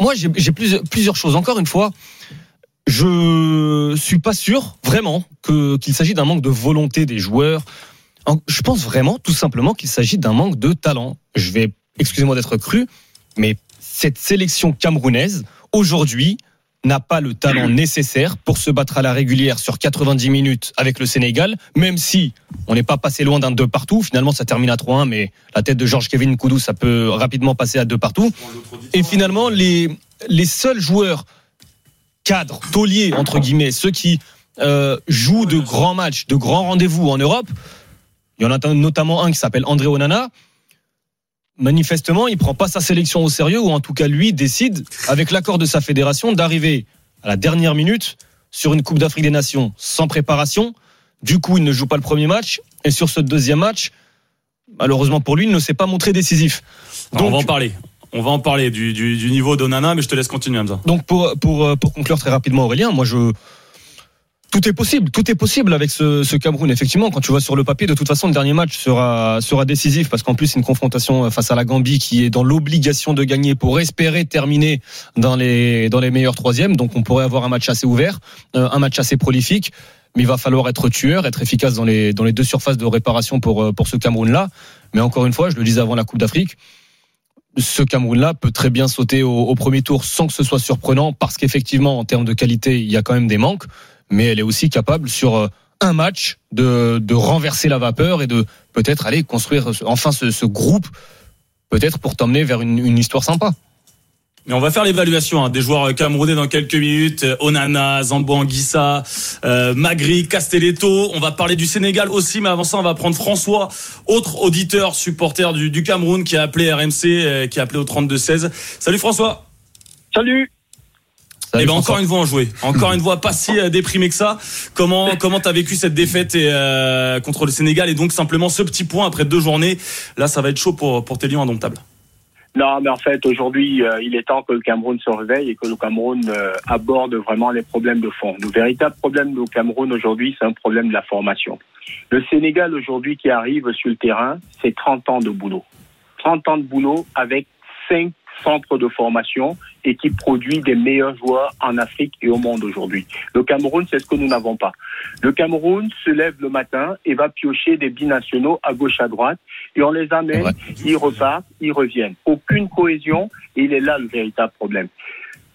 moi, j'ai plusieurs, choses. Encore une fois, je suis pas sûr vraiment que qu'il s'agit d'un manque de volonté des joueurs. Je pense vraiment, tout simplement, qu'il s'agit d'un manque de talent. Je vais, excusez-moi d'être cru, mais cette sélection camerounaise aujourd'hui n'a pas le talent nécessaire pour se battre à la régulière sur 90 minutes avec le Sénégal, même si on n'est pas passé loin d'un deux partout. Finalement, ça termine à 3-1, mais la tête de Georges Kevin Koudou, ça peut rapidement passer à deux partout. Et finalement, les, les seuls joueurs cadres, tauliers, entre guillemets, ceux qui euh, jouent de grands matchs, de grands rendez-vous en Europe, il y en a notamment un qui s'appelle André Onana. Manifestement, il prend pas sa sélection au sérieux, ou en tout cas, lui décide, avec l'accord de sa fédération, d'arriver à la dernière minute sur une Coupe d'Afrique des Nations sans préparation. Du coup, il ne joue pas le premier match. Et sur ce deuxième match, malheureusement pour lui, il ne s'est pas montré décisif. On va en parler. On va en parler du, du, du niveau d'Onana, mais je te laisse continuer, Hamza. Donc pour, pour, euh, pour conclure très rapidement Aurélien, moi je tout est possible, tout est possible avec ce, ce, Cameroun. Effectivement, quand tu vois sur le papier, de toute façon, le dernier match sera sera décisif parce qu'en plus, c'est une confrontation face à la Gambie qui est dans l'obligation de gagner pour espérer terminer dans les dans les meilleurs troisièmes. Donc, on pourrait avoir un match assez ouvert, euh, un match assez prolifique. Mais il va falloir être tueur, être efficace dans les dans les deux surfaces de réparation pour euh, pour ce Cameroun-là. Mais encore une fois, je le disais avant la Coupe d'Afrique, ce Cameroun-là peut très bien sauter au, au, premier tour sans que ce soit surprenant, parce qu'effectivement, en termes de qualité, il y a quand même des manques mais elle est aussi capable sur euh, un match de, de renverser la vapeur et de peut-être aller construire enfin ce, ce groupe, peut-être pour t'emmener vers une, une histoire sympa. Mais on va faire l'évaluation hein, des joueurs camerounais dans quelques minutes. Onana, Zambo Anguissa, euh, Magri, Castelletto. On va parler du Sénégal aussi, mais avant ça, on va prendre François, autre auditeur, supporter du, du Cameroun, qui a appelé RMC, euh, qui a appelé au 32-16. Salut François. Salut. Et eh ben encore une voix en joué, encore une voix pas si euh, déprimée que ça. Comment comment t'as vécu cette défaite et, euh, contre le Sénégal? Et donc simplement ce petit point après deux journées. Là, ça va être chaud pour pour tes lions indomptables. Non, mais en fait, aujourd'hui, euh, il est temps que le Cameroun se réveille et que le Cameroun euh, aborde vraiment les problèmes de fond. Le véritable problème du Cameroun aujourd'hui, c'est un problème de la formation. Le Sénégal aujourd'hui qui arrive sur le terrain, c'est 30 ans de boulot. 30 ans de boulot avec 5 centre de formation et qui produit des meilleurs joueurs en Afrique et au monde aujourd'hui. Le Cameroun, c'est ce que nous n'avons pas. Le Cameroun se lève le matin et va piocher des binationaux à gauche à droite et on les amène, ils repartent, ils reviennent. Aucune cohésion et il est là le véritable problème.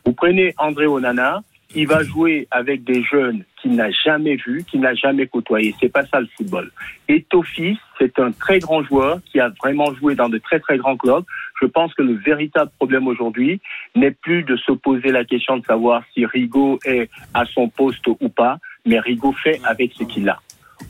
Vous prenez André Onana, il va jouer avec des jeunes qu'il n'a jamais vus, qu'il n'a jamais côtoyés. C'est pas ça le football. Et Tofis, c'est un très grand joueur qui a vraiment joué dans de très très grands clubs. Je pense que le véritable problème aujourd'hui n'est plus de se poser la question de savoir si Rigaud est à son poste ou pas, mais Rigaud fait avec ce qu'il a.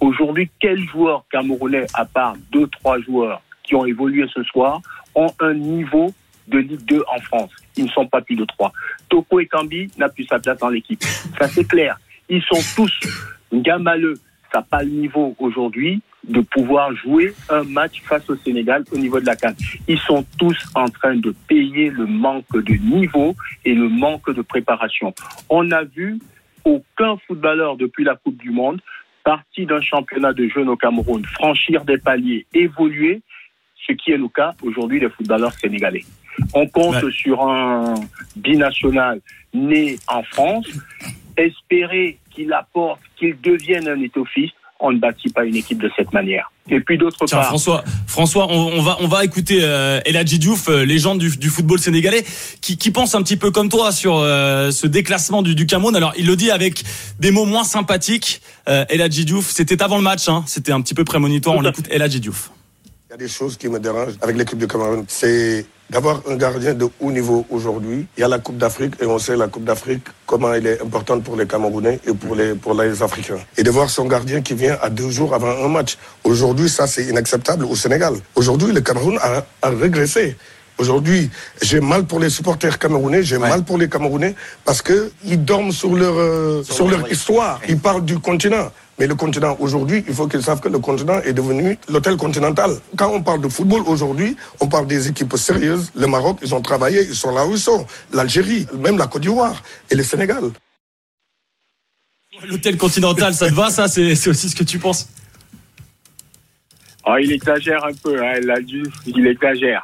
Aujourd'hui, quels joueurs camerounais, à part deux, trois joueurs qui ont évolué ce soir, ont un niveau de Ligue 2 en France? Ils ne sont pas plus de trois. Toko et Kambi n'a plus sa place dans l'équipe. Ça, c'est clair. Ils sont tous gamaleux. Ça n'a pas le niveau aujourd'hui de pouvoir jouer un match face au Sénégal au niveau de la CAN. Ils sont tous en train de payer le manque de niveau et le manque de préparation. On n'a vu aucun footballeur depuis la Coupe du Monde parti d'un championnat de jeunes au Cameroun franchir des paliers, évoluer, ce qui est le cas aujourd'hui des footballeurs sénégalais. On compte sur un binational né en France, espérer qu'il apporte, qu'il devienne un étophiste. On ne bâtit pas une équipe de cette manière. Et puis d'autre part, François, François, on, va on va écouter euh, Eladji Diouf, euh, légende du, du, football sénégalais, qui, qui pense un petit peu comme toi sur euh, ce déclassement du, du, Cameroun. Alors il le dit avec des mots moins sympathiques. Euh, Eladji Diouf, c'était avant le match, hein, c'était un petit peu prémonitoire. On écoute Eladji Diouf. Il y a des choses qui me dérangent avec l'équipe du Cameroun. C'est d'avoir un gardien de haut niveau aujourd'hui. Il y a la Coupe d'Afrique et on sait la Coupe d'Afrique comment elle est importante pour les Camerounais et pour les, pour les Africains. Et de voir son gardien qui vient à deux jours avant un match. Aujourd'hui, ça c'est inacceptable au Sénégal. Aujourd'hui, le Cameroun a, a régressé. Aujourd'hui, j'ai mal pour les supporters camerounais, j'ai ouais. mal pour les Camerounais parce que ils dorment sur leur euh, sur, sur leur histoire. Ils parlent du continent. Mais le continent aujourd'hui, il faut qu'ils savent que le continent est devenu l'hôtel continental. Quand on parle de football aujourd'hui, on parle des équipes sérieuses. Le Maroc, ils ont travaillé, ils sont là où ils sont. L'Algérie, même la Côte d'Ivoire et le Sénégal. L'hôtel continental, ça te va, ça? C'est aussi ce que tu penses? Oh, Il exagère un peu, hein, il exagère.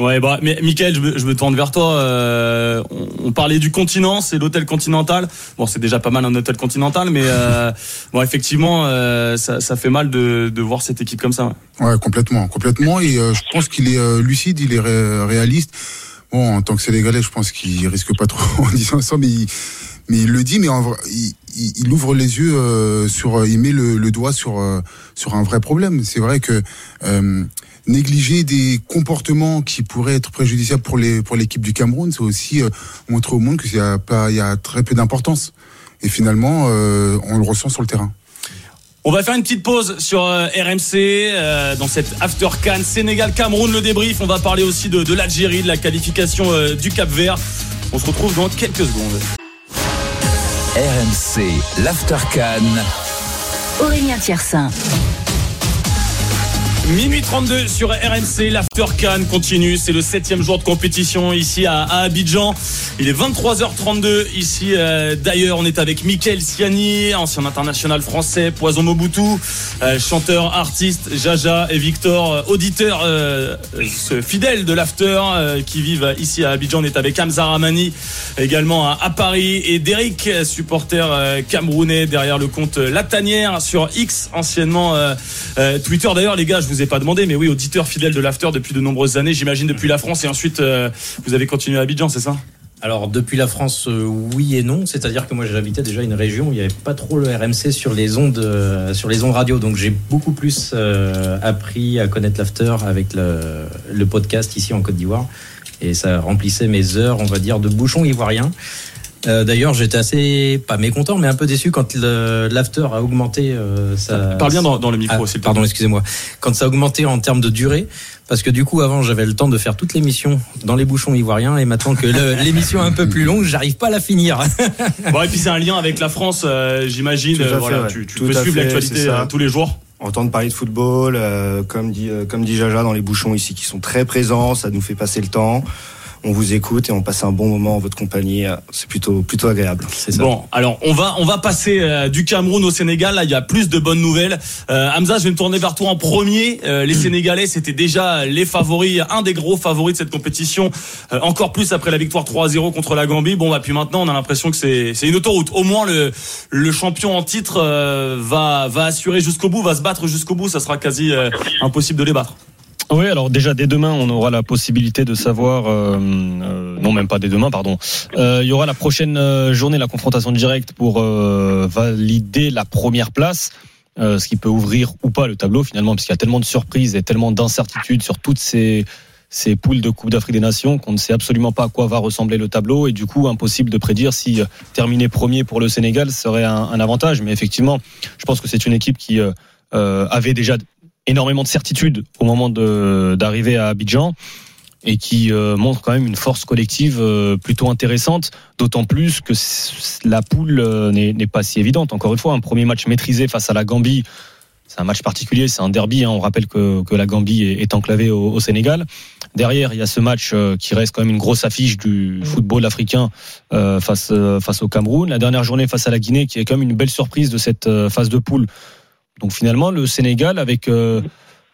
Ouais, bah, mais Michael, je me, je me tourne vers toi. Euh, on, on, parlait du continent, c'est l'hôtel continental. Bon, c'est déjà pas mal un hôtel continental, mais euh, bon, effectivement, euh, ça, ça, fait mal de, de, voir cette équipe comme ça. Ouais, ouais complètement, complètement. Et je pense qu'il est lucide, il est ré réaliste. Bon, en tant que Sénégalais, je pense qu'il risque pas trop en disant ça, mais il, mais il le dit, mais en vrai, il, il, ouvre les yeux sur, il met le, le doigt sur sur un vrai problème. C'est vrai que négliger des comportements qui pourraient être préjudiciables pour les pour l'équipe du Cameroun, c'est aussi euh, montrer au monde qu'il y a pas il y a très peu d'importance. Et finalement, euh, on le ressent sur le terrain. On va faire une petite pause sur euh, RMC euh, dans cette After Can Sénégal Cameroun le débrief. On va parler aussi de, de l'Algérie, de la qualification euh, du Cap Vert. On se retrouve dans quelques secondes. RMC l'After Can. Aurélien Tiersin. Minuit 32 sur RMC, l'After Cannes continue. C'est le septième jour de compétition ici à, Abidjan. Il est 23h32 ici. euh, D'ailleurs, on est avec Mickaël Siani, ancien international français, Poison Mobutu, euh, chanteur, artiste, Jaja et Victor, euh, auditeur euh, fidèle de l'After qui vivent ici à Abidjan. On est avec Hamza Ramani également à, Paris et Derek, supporter camerounais derrière le compte La Tanière sur X, anciennement Twitter. D'ailleurs, les gars, je vous ai pas demandé, mais oui, auditeur fidèle de l'After depuis de nombreuses années, j'imagine depuis la France et ensuite euh, vous avez continué à Abidjan, c'est ça? Alors depuis la France, euh, oui et non. C'est-à-dire que moi j'habitais déjà une région où il n'y avait pas trop le RMC sur les ondes, euh, sur les ondes radio. Donc j'ai beaucoup plus appris à connaître l'after avec le, le podcast ici en Côte d'Ivoire. Et ça remplissait mes heures, on va dire, de bouchon ivoirien. Euh, D'ailleurs, j'étais assez, pas mécontent, mais un peu déçu quand l'after a augmenté. euh, sa- Parle bien dans, dans le micro, ah, s'il te pardon, excusez-moi. Quand ça a augmenté en termes de durée, parce que du coup, avant, j'avais le temps de faire toute l'émission dans les bouchons ivoiriens, et maintenant que l'émission est un peu plus longue, j'arrive pas à la finir. Bon, et puis c'est un lien avec la France, euh, j'imagine. Euh, voilà, ouais. tu, tu Tout peux suivre l'actualité ça. euh, tous les jours. Entendre parler de football, euh, comme dit euh, comme dit Jaja dans les bouchons ici, qui sont très présents, ça nous fait passer le temps. On vous écoute et on passe un bon moment en votre compagnie. C'est plutôt plutôt agréable. C'est ça. Bon, alors on va on va passer euh, du Cameroun au Sénégal. Là, il y a plus de bonnes nouvelles. Euh, Hamza, je vais me tourner vers toi en premier. Euh, les Sénégalais, c'était déjà les favoris, un des gros favoris de cette compétition. Euh, encore plus après la victoire 3-0 contre la Gambie. Bon, bah puis maintenant, on a l'impression que c'est c'est une autoroute. Au moins le le champion en titre va va assurer jusqu'au bout, va se battre jusqu'au bout. Ça sera quasi impossible de les battre. Oui, alors déjà dès demain, on aura la possibilité de savoir, euh, euh, non même pas dès demain, pardon. Euh, il y aura la prochaine euh, journée, la confrontation directe pour euh, valider la première place, ce qui peut ouvrir ou pas le tableau finalement, parce qu'il y a tellement de surprises et tellement d'incertitudes sur toutes ces ces poules de Coupe d'Afrique des Nations qu'on ne sait absolument pas à quoi va ressembler le tableau et du coup impossible de prédire si terminer premier pour le Sénégal serait un, un avantage. Mais effectivement, je pense que c'est une équipe qui euh, avait déjà énormément de certitudes au moment d'arriver à Abidjan et qui euh, montre quand même une force collective euh, plutôt intéressante, d'autant plus que la poule euh, n'est n'est pas si évidente. Encore une fois, un premier match maîtrisé face à la Gambie, c'est un match particulier, c'est un derby. hein. On rappelle que, que la Gambie est, est enclavée au, au Sénégal. Derrière, il y a ce match euh, qui reste quand même une grosse affiche du football africain euh, face euh, face au Cameroun. La dernière journée face à la Guinée, qui est quand même une belle surprise de cette euh, phase de poule. Donc finalement, le Sénégal avec euh,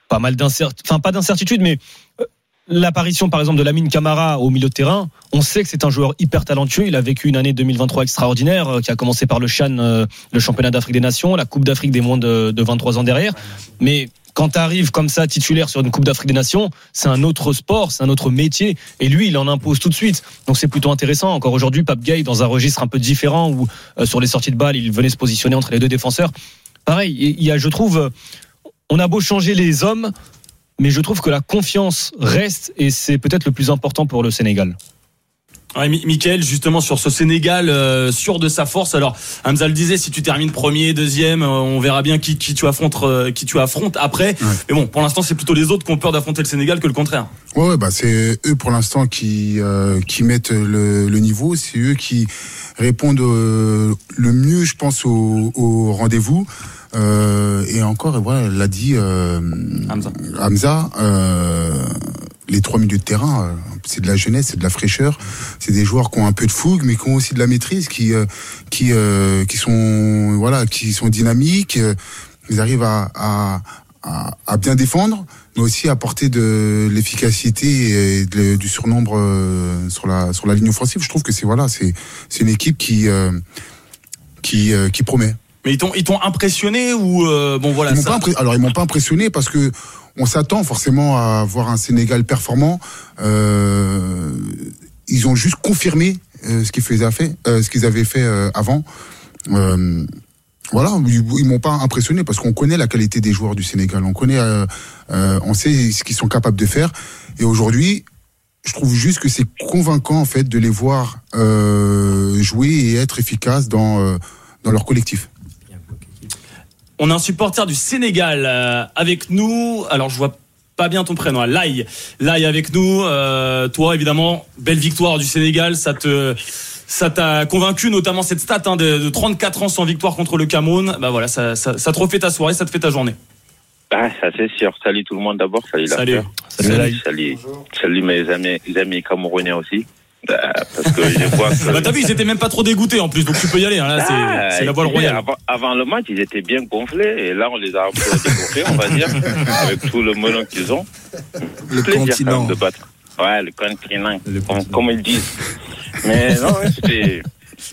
pas mal d'incertitudes, enfin pas d'incertitude, mais euh, l'apparition par exemple de Lamine Camara au milieu de terrain, on sait que c'est un joueur hyper talentueux. Il a vécu une année 2023 extraordinaire, euh, qui a commencé par le Chan, le championnat d'Afrique des Nations, la Coupe d'Afrique des moins de, de 23 ans derrière. Mais quand tu arrives comme ça titulaire sur une Coupe d'Afrique des Nations, c'est un autre sport, c'est un autre métier, et lui, il en impose tout de suite. Donc c'est plutôt intéressant. Encore aujourd'hui, Pape Gay dans un registre un peu différent où sur les sorties de balles, il venait se positionner entre les deux défenseurs. Pareil, il y a, je trouve, on a beau changer les hommes, mais je trouve que la confiance reste et c'est peut-être le plus important pour le Sénégal. Ouais, Mi- Mickaël, justement sur ce Sénégal euh, sûr de sa force. Alors, Hamza le disait, si tu termines premier, deuxième, euh, on verra bien qui, qui tu affrontes, euh, qui tu affrontes après. Mais bon, pour l'instant, c'est plutôt les autres qui ont peur d'affronter le Sénégal que le contraire. Ouais, ouais, bah c'est eux pour l'instant qui qui mettent le, le niveau, c'est eux qui répondent le mieux, je pense, au, au rendez-vous. Euh, et encore, voilà, l'a dit euh, Hamza. euh, les trois milieux de terrain, c'est de la jeunesse, c'est de la fraîcheur. C'est des joueurs qui ont un peu de fougue, mais qui ont aussi de la maîtrise, qui qui euh, qui sont voilà, qui sont dynamiques. Ils arrivent à, à à, à bien défendre, mais aussi à apporter de l'efficacité et de- du surnombre sur la sur la ligne offensive. Je trouve que c'est voilà, c'est c'est une équipe qui euh, qui euh, qui promet. Mais ils t'ont ils t'ont impressionné ou euh, bon voilà Ils ça. pas alors ils m'ont pas impressionné parce que on s'attend forcément à voir un Sénégal performant. Euh, ils ont juste confirmé euh, ce qu'ils faisaient fait, euh, ce qu'ils avaient fait euh, avant. Euh, voilà, ils, ils m'ont pas impressionné parce qu'on connaît la qualité des joueurs du Sénégal, on connaît, on sait ce qu'ils sont capables de faire. Et aujourd'hui, je trouve juste que c'est convaincant en fait de les voir euh, jouer et être efficaces dans euh, dans leur collectif. On a un supporter du Sénégal euh, avec nous. Alors je vois pas bien ton prénom. hein. Lai, Lai avec nous. Euh, toi évidemment, belle victoire du Sénégal. Ça te ça t'a convaincu, notamment cette stat hein, de, de 34 ans sans victoire contre le Cameroun. Bah voilà, ça, ça, ça te refait ta soirée, ça te fait ta journée. Ah, ça c'est sûr. Salut tout le monde d'abord. Salut, Salut. l'after. Salut, salut, salut, salut mes amis, mes amis camerounais aussi. Bah, parce que je vois que. Bah, t'as vu, ils étaient même pas trop dégoûtés en plus, donc tu peux y aller. hein, là, c'est- Ah, c'est la voile royale. Avant, avant le match, ils étaient bien gonflés et là, on les a un peu dégonflés, on va dire, avec tout le melon qu'ils ont. Le Plaisir, continent. même, de battre. Ouais, le continent, comme, comme ils disent. Mais non, ouais, c'était.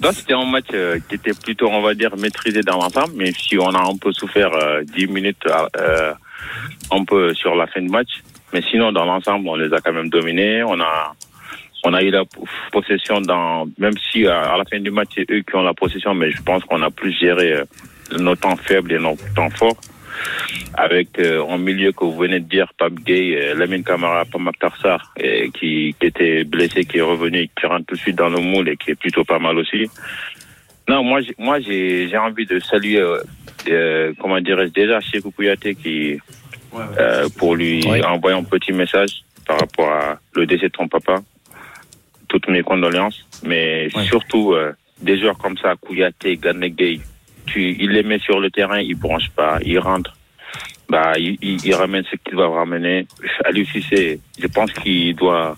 non, c'était un match euh, qui était plutôt, on va dire, maîtrisé dans l'ensemble, mais si on a un peu souffert euh, 10 minutes euh, un peu sur la fin de match. Mais sinon, dans l'ensemble, on les a quand même dominés. On a, on a eu la possession dans, même si euh, à la fin du match, c'est eux qui ont la possession, mais je pense qu'on a plus géré euh, nos temps faibles et nos temps forts. Avec euh, en milieu que vous venez de dire, Pape Gay, euh, Lamine Camara, Pape Tarsar, et qui, qui était blessé, qui est revenu, qui rentre tout de suite dans le moule et qui est plutôt pas mal aussi. Non, moi, j'ai- moi, j'ai, j'ai envie de saluer, euh, euh, comment dirais-je, déjà chez Kouyaté qui, euh, pour lui envoyer un petit message par rapport à le décès de son papa. Toutes mes condoléances, mais surtout euh, des joueurs comme ça, Kouyaté, Gane Gay, tu, il les met sur le terrain, il branche pas, il rentre. Bah, il, il, il ramène ce qu'il va ramener. À lui c'est, je pense qu'il doit.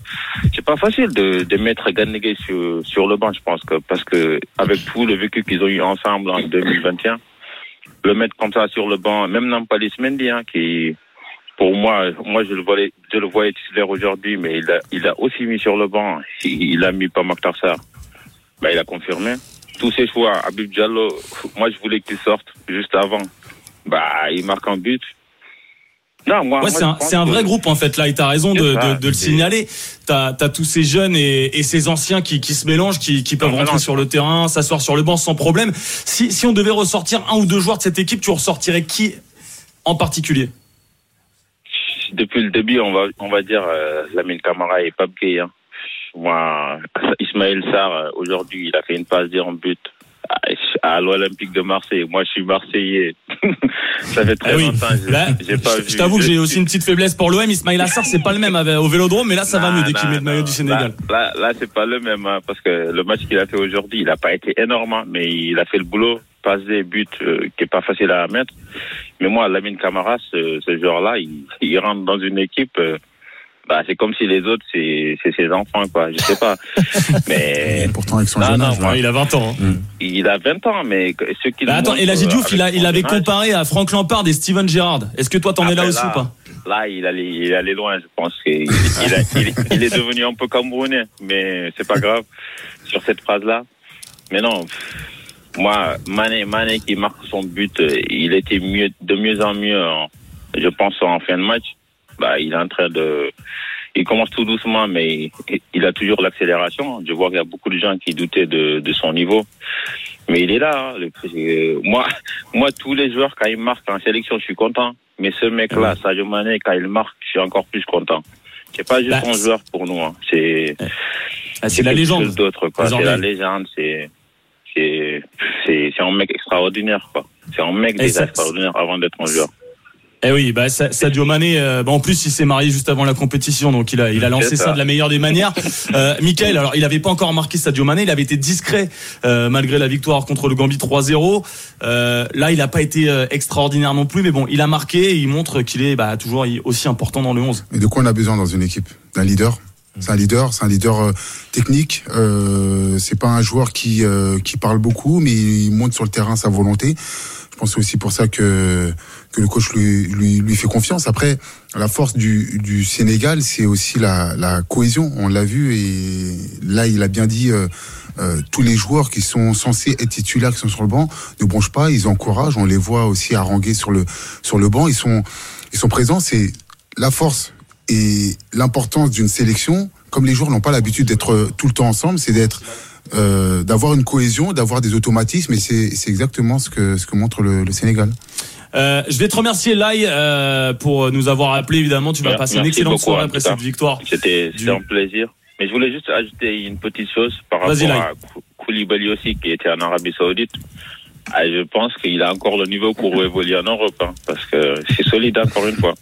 C'est pas facile de, de mettre Gane Gay sur, sur le banc, je pense que parce que avec tout le vécu qu'ils ont eu ensemble en 2021, le mettre comme ça sur le banc, même Nampalis Mendy, hein, qui, pour moi, moi je le voyais, je le voyais titulaire aujourd'hui, mais il a, il a aussi mis sur le banc. Il, a mis pas Tarsar. Bah, il a confirmé. Tous ses choix, Abib Diallo, moi je voulais qu'il sorte juste avant. Bah, il marque un but. Non, moi, Ouais, moi, c'est un, que- vrai groupe en fait là et t'as raison de, ça, de, de le signaler. T'as as tous ces jeunes et, et ces anciens qui, qui se mélangent, qui, qui peuvent Non, rentrer non. sur le terrain, s'asseoir sur le banc sans problème. Si, si on devait ressortir un ou deux joueurs de cette équipe, tu ressortirais qui en particulier? Depuis le début, on va, on va dire euh, Lamine Camara et Pape Gueye, hein. Moi, Ismaël Sarr, euh, aujourd'hui, il a fait une passe en but à, l'Olympique de Marseille. Moi, je suis Marseillais. Ça fait très Ah oui. longtemps. j'ai- pas je- t'avoue que j'ai aussi une petite faiblesse pour l'OM. Ismail Assar, c'est pas le même au Vélodrome, mais là ça va mieux dès qu'il met le maillot du Sénégal. Là, là, là, c'est pas le même, hein, parce que le match qu'il a fait aujourd'hui, il a pas été énorme, hein, mais il a fait le boulot, passe des buts euh, qui est pas facile à mettre. Mais moi, Lamine Camara, ce, ce joueur-là, il, il rentre dans une équipe. euh, bah, c'est comme si les autres, c'est c'est ses enfants, quoi. Je sais pas. mais pourtant, avec son Non, jeune non, âge, là. Il a 20 ans. hein. il a 20 ans, mais que- ce qu'il Bah, attends, et Laji euh, Diouf, il, a, il avait comparé à Franck Lampard et Steven Gerrard. Est-ce que toi t'en es là Après, aussi ou pas? Là, il allait, il allait loin, je pense. qu'il- Il, il, a- il- il est devenu un peu camerounais, mais c'est pas grave sur cette phrase-là. Mais non, moi, Mané, Mané qui marque son but, euh, il était mieux, de mieux en mieux, en- je pense, en fin de match. Bah, il est en train de, il commence tout doucement, mais il- a toujours l'accélération. Je vois qu'il y a beaucoup de gens qui doutaient de, de son niveau. Mais il est là. hein, le- euh, moi, moi, tous les joueurs, quand ils marquent en sélection, je suis content. Mais ce mec-là, Sadio Mané, quand il marque, je suis encore plus content. C'est pas juste Bah, un joueur pour nous. hein. C'est Ah, c'est la légende. C'est la légende. C'est c'est c'est c'est un mec extraordinaire. quoi. C'est un mec déjà extraordinaire avant d'être un joueur. Eh oui, bah Sa- Sadio Mané, euh, bah, en plus il s'est marié juste avant la compétition, donc il a, il a lancé ça. ça. de la meilleure des manières. Euh, Michael, alors il avait pas encore marqué Sadio Mané, il avait été discret euh, malgré la victoire contre le Gambie 3-0. Euh, là, il a pas été euh, extraordinaire non plus, mais bon, il a marqué et il montre qu'il est bah, toujours aussi important dans le 11. Mais de quoi on a besoin dans une équipe? D'un leader? C'est un leader, c'est un leader euh, technique. Euh, c'est pas un joueur qui euh, qui parle beaucoup, mais il monte sur le terrain sa volonté. Je pense aussi pour ça que que le coach lui lui, lui fait confiance. Après, la force du du Sénégal, c'est aussi la la cohésion. On l'a vu et là, il a bien dit. euh, euh, tous les joueurs qui sont censés être titulaires, qui sont sur le banc, ne bronchent pas, ils encouragent. On les voit aussi haranguer sur le sur le banc. Ils sont ils sont présents. C'est la force et l'importance d'une sélection. Comme les joueurs n'ont pas l'habitude d'être tout le temps ensemble, c'est d'être euh, d'avoir une cohésion, d'avoir des automatismes. Et c'est c'est exactement ce que ce que montre le, le Sénégal. Euh, je vais te remercier Lai euh, pour nous avoir appelé évidemment. Tu vas Merci passer une excellente beaucoup, soirée après cette victoire. C'était c'était un plaisir. Mais je voulais juste ajouter une petite chose par rapport Lai. à Kou- Koulibaly aussi, qui était en Arabie Saoudite. Ah, je pense qu'il a encore le niveau pour évoluer en Europe, hein, parce que c'est solide encore une fois.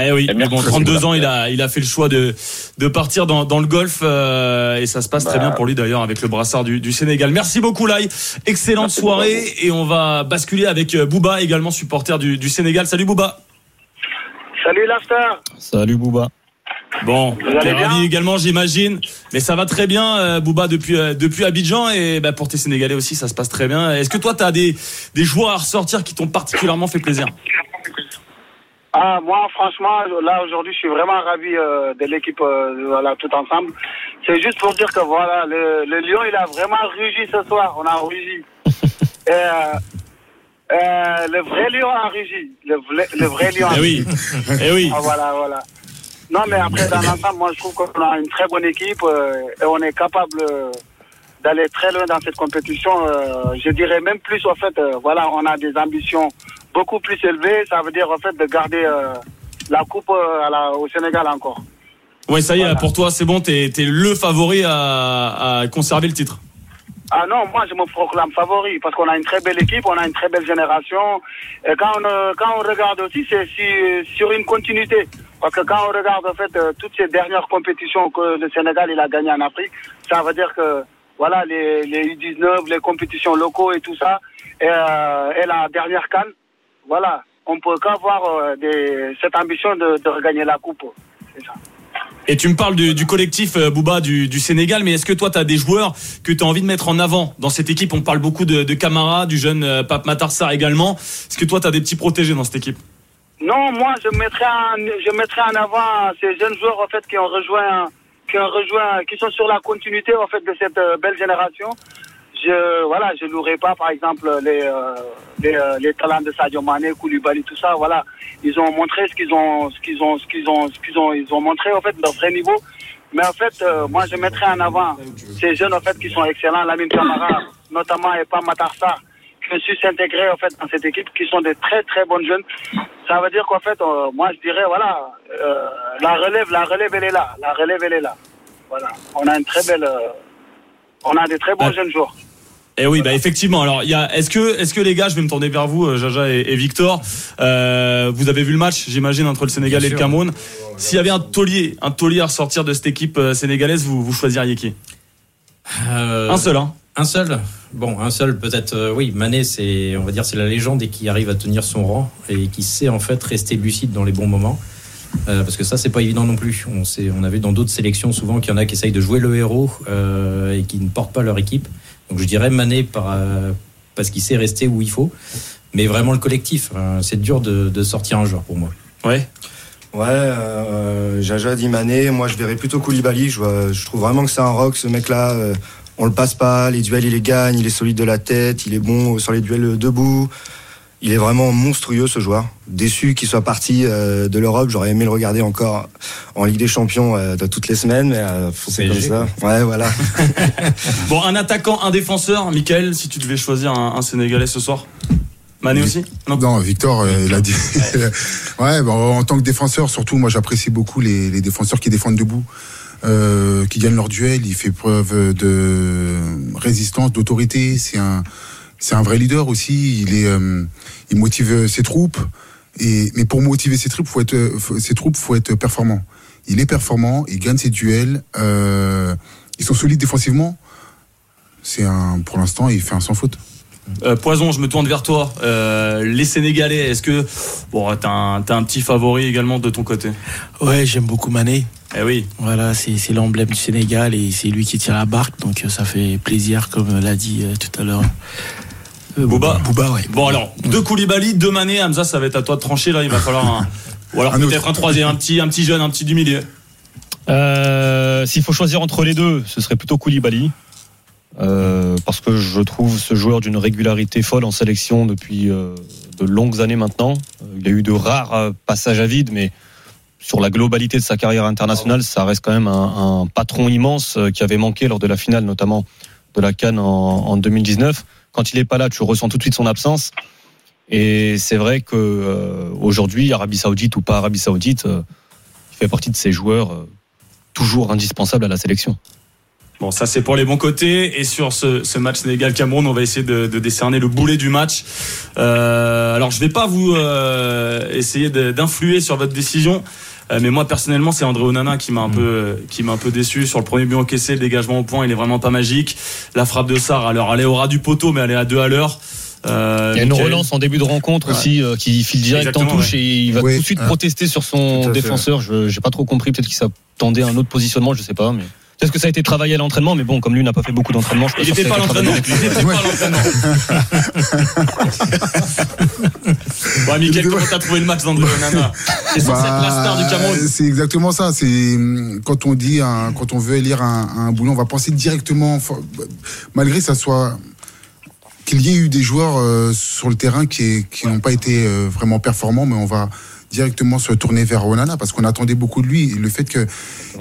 Eh oui, mais merci bon, 32 beaucoup. ans, il a, il a fait le choix de, de partir dans, dans le golf euh, et ça se passe très Bah. bien pour lui d'ailleurs avec le brassard du, du Sénégal. Merci beaucoup Lai, excellente Merci soirée et on va basculer avec euh, Bouba également supporter du, du Sénégal. Salut Bouba. Salut l'after. Salut Bouba. Bon, t'es ravi également, j'imagine. Mais ça va très bien, euh, Bouba, depuis, euh, depuis Abidjan. Et bah, pour tes Sénégalais aussi, ça se passe très bien. Est-ce que toi, tu as des, des joueurs à ressortir qui t'ont particulièrement fait plaisir? Ah, moi, franchement, là, aujourd'hui, je suis vraiment ravi euh, de l'équipe, euh, voilà, tout ensemble. C'est juste pour dire que, voilà, le, le Lyon, il a vraiment rugi ce soir. On a rugi. Et, euh, euh, le vrai Lyon a rugi. Le, vrai- le vrai Lyon a Eh oui. Eh oui. Ah, voilà, voilà. Non, mais après, dans l'ensemble, moi, je trouve qu'on a une très bonne équipe euh, et on est capable euh, d'aller très loin dans cette compétition. euh, je dirais même plus, en fait, euh, voilà, on a des ambitions beaucoup plus élevées. Ça veut dire, en fait, de garder euh, la coupe euh, à la- au Sénégal encore. Ouais, ça y est, pour toi, c'est bon, t'es es le favori à, à conserver le titre. Ah non, moi je me proclame favori parce qu'on a une très belle équipe, on a une très belle génération. Et quand on, euh, quand on regarde aussi, c'est si- sur une continuité. Parce que quand on regarde en fait euh, toutes ces dernières compétitions que le Sénégal il a gagné en Afrique, ça veut dire que voilà les, les U19, les compétitions locaux et tout ça, et, euh, et la dernière canne, voilà, on peut qu'avoir euh, des- cette ambition de, de regagner la coupe. C'est ça. Et tu me parles du, du collectif euh, Bouba du, du Sénégal, mais est-ce que toi, tu as des joueurs que tu as envie de mettre en avant dans cette équipe? On parle beaucoup de, de Camara, du jeune euh, Pape Matarsar également. Est-ce que toi, tu as des petits protégés dans cette équipe? Non, moi je mettrais en, je mettrais en avant ces jeunes joueurs en fait qui ont rejoint, qui ont rejoint, qui sont sur la continuité en fait de cette belle génération. Je voilà, je louerai pas par exemple les euh, les, euh, les talents de Sadio Mané, Koulibaly, tout ça. Voilà, ils ont montré ce qu'ils ont, ce qu'ils ont, ce qu'ils ont, ce qu'ils ont, ils ont montré en fait leur vrai niveau. Mais en fait, euh, moi je mettrais en avant ces jeunes en fait qui sont excellents, Lamine Camara, notamment et pas Matarsa qui ont su s'intégrer en fait dans cette équipe, qui sont des très très bonnes jeunes. Ça veut dire qu'en fait, moi je dirais voilà, la relève, la relève elle est là, la relève elle est là. Voilà, on a une très belle, on a des très bons jeunes joueurs. Eh oui, bah effectivement. Alors, il y a. Est-ce que, est-ce que les gars, je vais me tourner vers vous, euh, Jaja et, et Victor. Euh, vous avez vu le match, j'imagine, entre le Sénégal Bien et le. Cameroun. S'il y avait un taulier, un taulier à ressortir de cette équipe euh, sénégalaise, vous, vous choisiriez qui? Euh, Un seul, hein. Un seul? Bon, un seul peut-être, euh, oui. Mané, c'est, on va dire, c'est la légende et qui arrive à tenir son rang et qui sait en fait rester lucide dans les bons moments. Euh, parce que ça, c'est pas évident non plus. On, sait, on a vu dans d'autres sélections souvent qu'il y en a qui essayent de jouer le héros euh, et qui ne portent pas leur équipe. Donc je dirais Mané par, euh, parce qu'il sait rester où il faut. Mais vraiment le collectif, euh, c'est dur de, de sortir un joueur pour moi. Ouais. Ouais, euh, Jaja dit Mané, moi je verrais plutôt Koulibaly. Je, vois- je trouve vraiment que c'est un rock ce mec-là. euh, on le passe pas, les duels il les gagne, il est solide de la tête, il est bon sur les duels debout. Il est vraiment monstrueux ce joueur. Déçu qu'il soit parti euh, de l'Europe, j'aurais aimé le regarder encore en Ligue des Champions euh, de toutes les semaines, mais euh, c'est comme ça. Ouais, voilà. Bon, un attaquant, un défenseur, Michael, si tu devais choisir un, un Sénégalais ce soir. Mané aussi Non, Victor, euh, il a dit. ouais, bon, en tant que défenseur, surtout, moi, j'apprécie beaucoup les, les défenseurs qui défendent debout, euh, qui gagnent leur duel. Il fait preuve de résistance, d'autorité. C'est un, c'est un vrai leader aussi. Il est, euh, il motive ses troupes. Et mais pour motiver ses troupes, faut être, faut- ses troupes, faut être performant. Il est performant, il gagne ses duels. Euh, ils sont solides défensivement. C'est un, pour l'instant, il fait un sans faute. Euh, Poison, je me tourne vers toi. Euh, les Sénégalais, est-ce que bon, t'as un, t'as un petit favori également de ton côté? Ouais, j'aime beaucoup Mané. Eh oui. Voilà, c'est c'est l'emblème du Sénégal et c'est lui qui tient la barque, donc ça fait plaisir, comme l'a dit tout à l'heure. Euh, Bouba. Bouba, ouais. Bon alors, deux Koulibaly, deux Mané, Hamza, ça va être à toi de trancher là. Il va falloir un, ou alors peut-être un troisième, un petit, un petit jeune, un petit du milieu. Euh, S'il faut choisir entre les deux, ce serait plutôt Koulibaly. Euh, parce que je trouve ce joueur d'une régularité folle en sélection depuis euh, de longues années maintenant. Il a eu de rares passages à vide, mais sur la globalité de sa carrière internationale, ça reste quand même un, un patron immense qui avait manqué lors de la finale, notamment de la Cannes en, en 2019. Quand il n'est pas là, tu ressens tout de suite son absence. Et c'est vrai que euh, aujourd'hui, Arabie Saoudite ou pas Arabie Saoudite, euh, il fait partie de ces joueurs euh, toujours indispensables à la sélection. Bon, ça c'est pour les bons côtés. Et sur ce, ce match Sénégal-Cameroun, on va essayer de, de décerner le boulet du match. Euh, alors, je vais pas vous euh, essayer d'influer sur votre décision. Euh, mais moi personnellement, c'est André Onana qui m'a un peu qui m'a un peu déçu sur le premier but encaissé, le dégagement au point, il est vraiment pas magique. La frappe de Sarr, alors elle est au ras du poteau, mais elle est à deux à l'heure. il y a une relance en début de rencontre aussi euh, qui file direct en touche ouais. et il va Oui, tout de suite ouais. protester sur son fait, défenseur. Je j'ai pas trop compris. Peut-être qu'il s'attendait à un autre positionnement, je sais pas. Mais peut-être que ça a été travaillé à l'entraînement, mais bon, comme lui n'a pas fait beaucoup d'entraînement, je Il pense que n'était ça a pas à l'entraînement. Il était pas à l'entraînement. Bon, Mickaël, comment t'as trouvé le match d'André Onana C'est censé être la star du Cameroun. Bah, C'est exactement ça. C'est hum, quand on dit, un- quand on veut élire un, un boulot, on va penser directement, malgré que ça soit qu'il y ait eu des joueurs euh, sur le terrain qui, qui n'ont pas été euh, vraiment performants, mais on va directement se tourner vers Onana parce qu'on attendait beaucoup de lui. Le fait que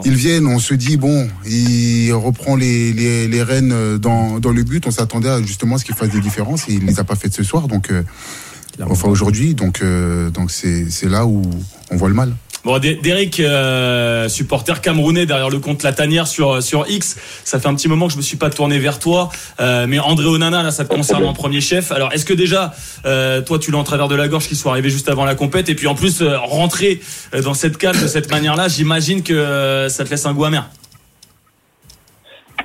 il vienne, on se dit bon, il reprend les, les, les rênes dans, dans le but. On s'attendait à, justement à ce qu'il fasse des différences et il les a pas faites ce soir. Donc euh, enfin aujourd'hui, donc euh, donc c'est c'est là où on voit le mal. Bon, Derek, euh, supporter camerounais derrière le compte La Tanière sur, sur X, ça fait un petit moment que je me suis pas tourné vers toi, euh, mais André Onana, là, ça te concerne en premier chef. Alors, est-ce que déjà, euh, toi, tu l'as en travers de la gorge qui soit arrivé juste avant la compète, et puis en plus, euh, rentrer euh, dans cette cale de cette manière-là, j'imagine que euh, ça te laisse un goût amer.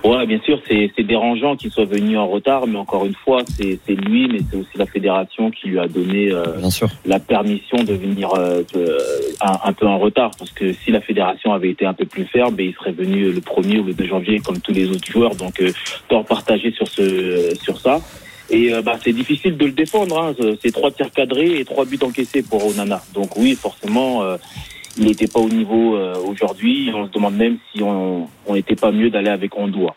Ouais, bien sûr, c'est c'est dérangeant qu'il soit venu en retard, mais encore une fois, c'est c'est lui, mais c'est aussi la fédération qui lui a donné euh, Bien sûr. la permission de venir euh, de- un, un peu en retard. Parce que si la fédération avait été un peu plus ferme, ben, il serait venu le 1er ou le 2 janvier comme tous les autres joueurs. Donc, euh, tort partagé sur, ce, sur ça. Et euh, bah, c'est difficile de le défendre. Hein. C'est trois tirs cadrés et trois buts encaissés pour Onana. Donc oui, forcément, euh, il n'était pas au niveau euh, aujourd'hui. On se demande même si on n'était pas mieux d'aller avec Ondoa.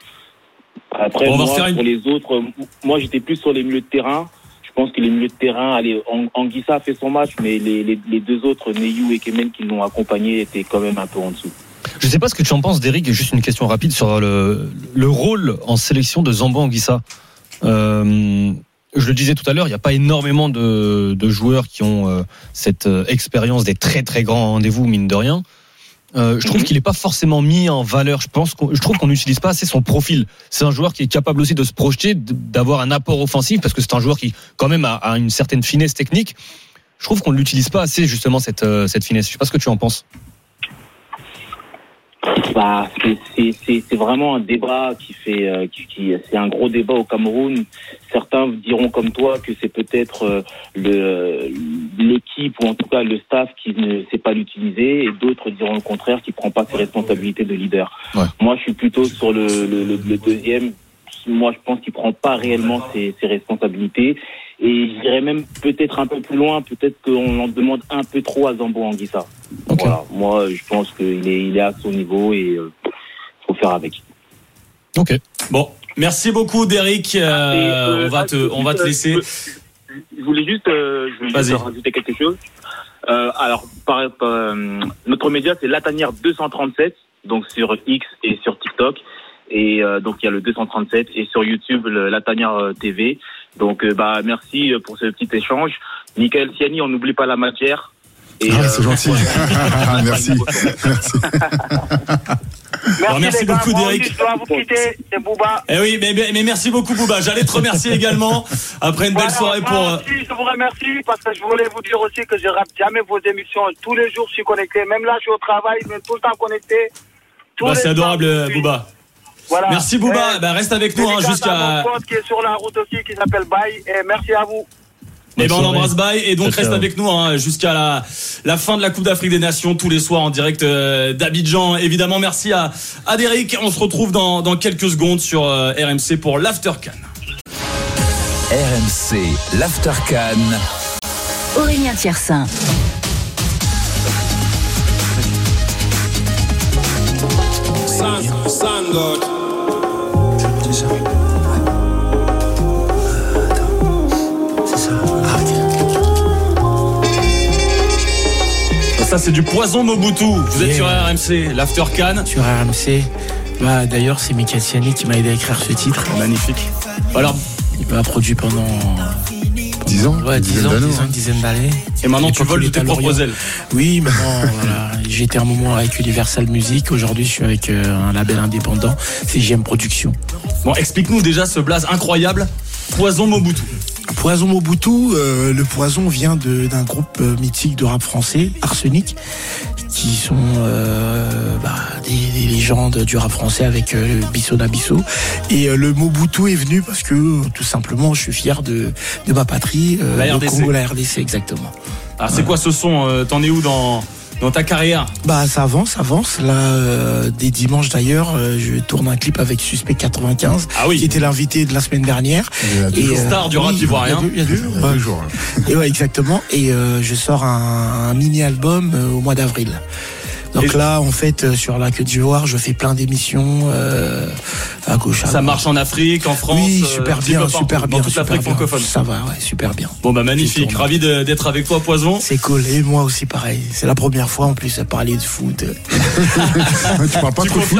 Après, On moi, une- pour les autres, moi j'étais plus sur les milieux de terrain. Je pense que les milieux de terrain, allez, Ang- Anguissa a fait son match, mais les, les, les deux autres, Neyou et Kemen, qui l'ont accompagné, étaient quand même un peu en dessous. Je sais pas ce que tu en penses, Derek. et Juste une question rapide sur le, le rôle en sélection de Zambo Anguissa. Euh, je le disais tout à l'heure, il n'y a pas énormément de, de joueurs qui ont euh, cette euh, expérience des très très grands rendez-vous, mine de rien. Euh, je trouve qu'il n'est pas forcément mis en valeur. Je pense qu'on, je trouve qu'on n'utilise pas assez son profil. C'est un joueur qui est capable aussi de se projeter, d'avoir un apport offensif, parce que c'est un joueur qui, quand même, a, a une certaine finesse technique. Je trouve qu'on ne l'utilise pas assez justement cette euh, cette finesse. Je sais pas ce que tu en penses. Bah, c'est- c'est c'est- c'est vraiment un débat qui fait, euh, qui, qui- c'est un gros débat au Cameroun. Certains diront comme toi que c'est peut-être euh, le l'équipe ou en tout cas le staff qui ne sait pas l'utiliser, et d'autres diront le contraire, qui prend pas ses responsabilités de leader. Moi, je suis plutôt sur le, le, le- le deuxième. Moi, je pense qu'il prend pas réellement ses, ses responsabilités. Et je dirais même peut-être un peu plus loin, peut-être qu'on en demande un peu trop à Zambo Anguissa. Voilà. Moi, je pense qu'il est, il est à son niveau et euh, faut faire avec. Ok. Bon, merci beaucoup, Derek. Euh, euh, on va te, on va te laisser. Je voulais juste, euh, je voulais juste rajouter quelque chose. Euh, alors, par, euh, notre média, c'est Latanière 237, donc sur X et sur TikTok. Et euh, donc, il y a le 237 et sur YouTube, le Latanière euh, TV. Donc, euh, bah, merci pour ce petit échange. Michael Siani, on n'oublie pas la matière. Et, Ah, euh, c'est gentil. merci. merci. Bon, merci les gars. beaucoup, Moi Derek. aussi, Je dois vous quitter, c'est Bouba. Eh oui, mais, mais- mais merci beaucoup, Bouba. J'allais te remercier également après une belle Voilà, soirée pour. euh, aussi, je vous remercie parce que je voulais vous dire aussi que je rate jamais vos émissions. Tous les jours, je suis connecté. Même là, je suis au travail, je suis tout le temps connecté. Bah, c'est adorable, euh, Bouba. Voilà. Merci, Bouba. Et Bah, reste avec nous hein, jusqu'à. qui est sur la route aussi, qui s'appelle Baye. Et merci à vous. Eh ben, on embrasse Bye et donc reste avec nous hein, jusqu'à la, la fin de la Coupe d'Afrique des Nations tous les soirs en direct euh, d'Abidjan. Évidemment, merci à, à Derek. On se retrouve dans, dans quelques secondes sur euh, RMC pour l'Aftercan. RMC, l'Aftercan. Aurélien Tiersin. Ça, c'est du poison Mobutu. Vous êtes Yeah. sur RMC, l'Aftercan. Sur RMC. Bah, D'ailleurs, c'est Mika Siani qui m'a aidé à écrire ce titre. Magnifique. Alors, Il m'a produit pendant 10 ans ouais, 10 ans, 10 ans, une dizaine d'années. Et maintenant, tu voles de il tes propres ailes. Oui, maintenant, voilà. Été un moment avec Universal Music. Aujourd'hui, je suis avec euh, un label indépendant, CGM Productions. Bon, explique-nous déjà ce blaze incroyable. Poison Mobutu. Poison Mobutu, euh, le poison vient de- d'un groupe euh, mythique de rap français, Arsenic, qui sont euh, bah, des, des légendes du rap français avec euh, Bissot Nabisso. Et euh, le mot Boutou est venu parce que euh, tout simplement, je suis fier de, de ma patrie, euh, La le RDC. Congo, la RDC exactement. Ah, c'est quoi ce son T'en es où dans, dans ta carrière Bah ça avance, ça avance. Là, euh, dès dimanche d'ailleurs, euh, je tourne un clip avec Suspect 95, qui était l'invité de la semaine dernière. deux jours. Star du rap oui, ivoirien. Il y a deux. Et ouais, exactement. Et euh, je sors un, un mini-album euh, au mois d'avril. Donc là, en fait, euh, sur la Côte d'Ivoire, je fais plein d'émissions euh, à gauche. à Ça marche en Afrique, en France Oui, euh, super bien, partout, super dans bien, toute super l'Afrique francophone. Ça va, ouais, super bien. Bon bah magnifique, ravi d'être avec toi Poison. C'est cool. Et moi aussi, pareil. C'est la première fois en plus à parler de foot. tu parles pas trop de foot,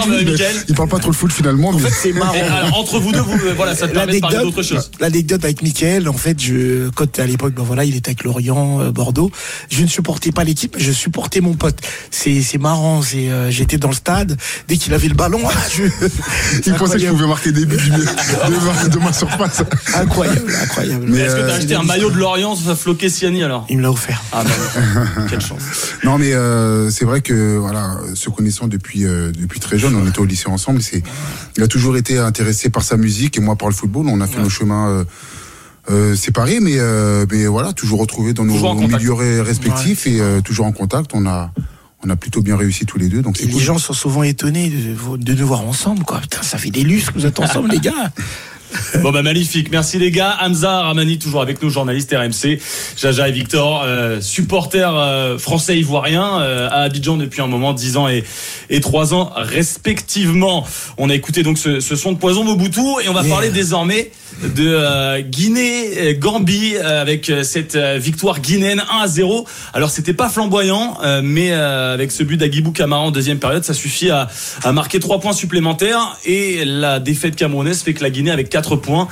il parle pas trop de foot finalement. mais- c'est marrant. Alors, entre vous deux, vous, voilà, ça te permet de parler d'autre chose. L'anecdote avec Mickaël, en fait, je, quand à l'époque, ben voilà, il était avec Lorient, euh, Bordeaux. Je ne supportais pas l'équipe, je supportais mon pote. C'est, c'est marrant. C'est, euh, j'étais dans le stade. Dès qu'il avait le ballon, je. Il pensait que je pouvais marquer des buts du- de, ma, de ma surface. Incroyable, incroyable. Mais est-ce que t'as euh, acheté un maillot de Lorient floqué Siani alors? Il me l'a offert. Ah bah, quelle chance. Non, mais euh, c'est vrai que voilà, se connaissant depuis euh, depuis très jeune, on était au lycée ensemble. C'est, il a toujours été intéressé par sa musique et moi par le football. On a fait nos chemins. Euh, euh, séparés, mais euh, mais voilà, toujours retrouvés dans nos, Toujours milieux respectifs et euh, toujours en contact. On a on a plutôt bien réussi tous les deux, donc Et les cool. gens sont souvent étonnés de, de nous voir ensemble, quoi. Putain, ça fait des lustres que vous êtes ensemble, les gars. Bon bah magnifique, merci les gars. Hamza Ramani toujours avec nous, journaliste RMC. Jaja et Victor, euh, supporters euh, français ivoiriens euh, à Abidjan depuis un moment, 10 ans et, et 3 ans respectivement. On a écouté donc ce, ce son de Poison Mobutu et on va parler désormais de euh, Guinée, euh, Gambie euh, avec euh, cette euh, victoire guinéenne 1 à 0. Alors c'était pas flamboyant, euh, mais euh, avec ce but d'Agibou Camara en deuxième période, ça suffit à, à marquer trois points supplémentaires et la défaite camerounaise fait que la Guinée avec 4 points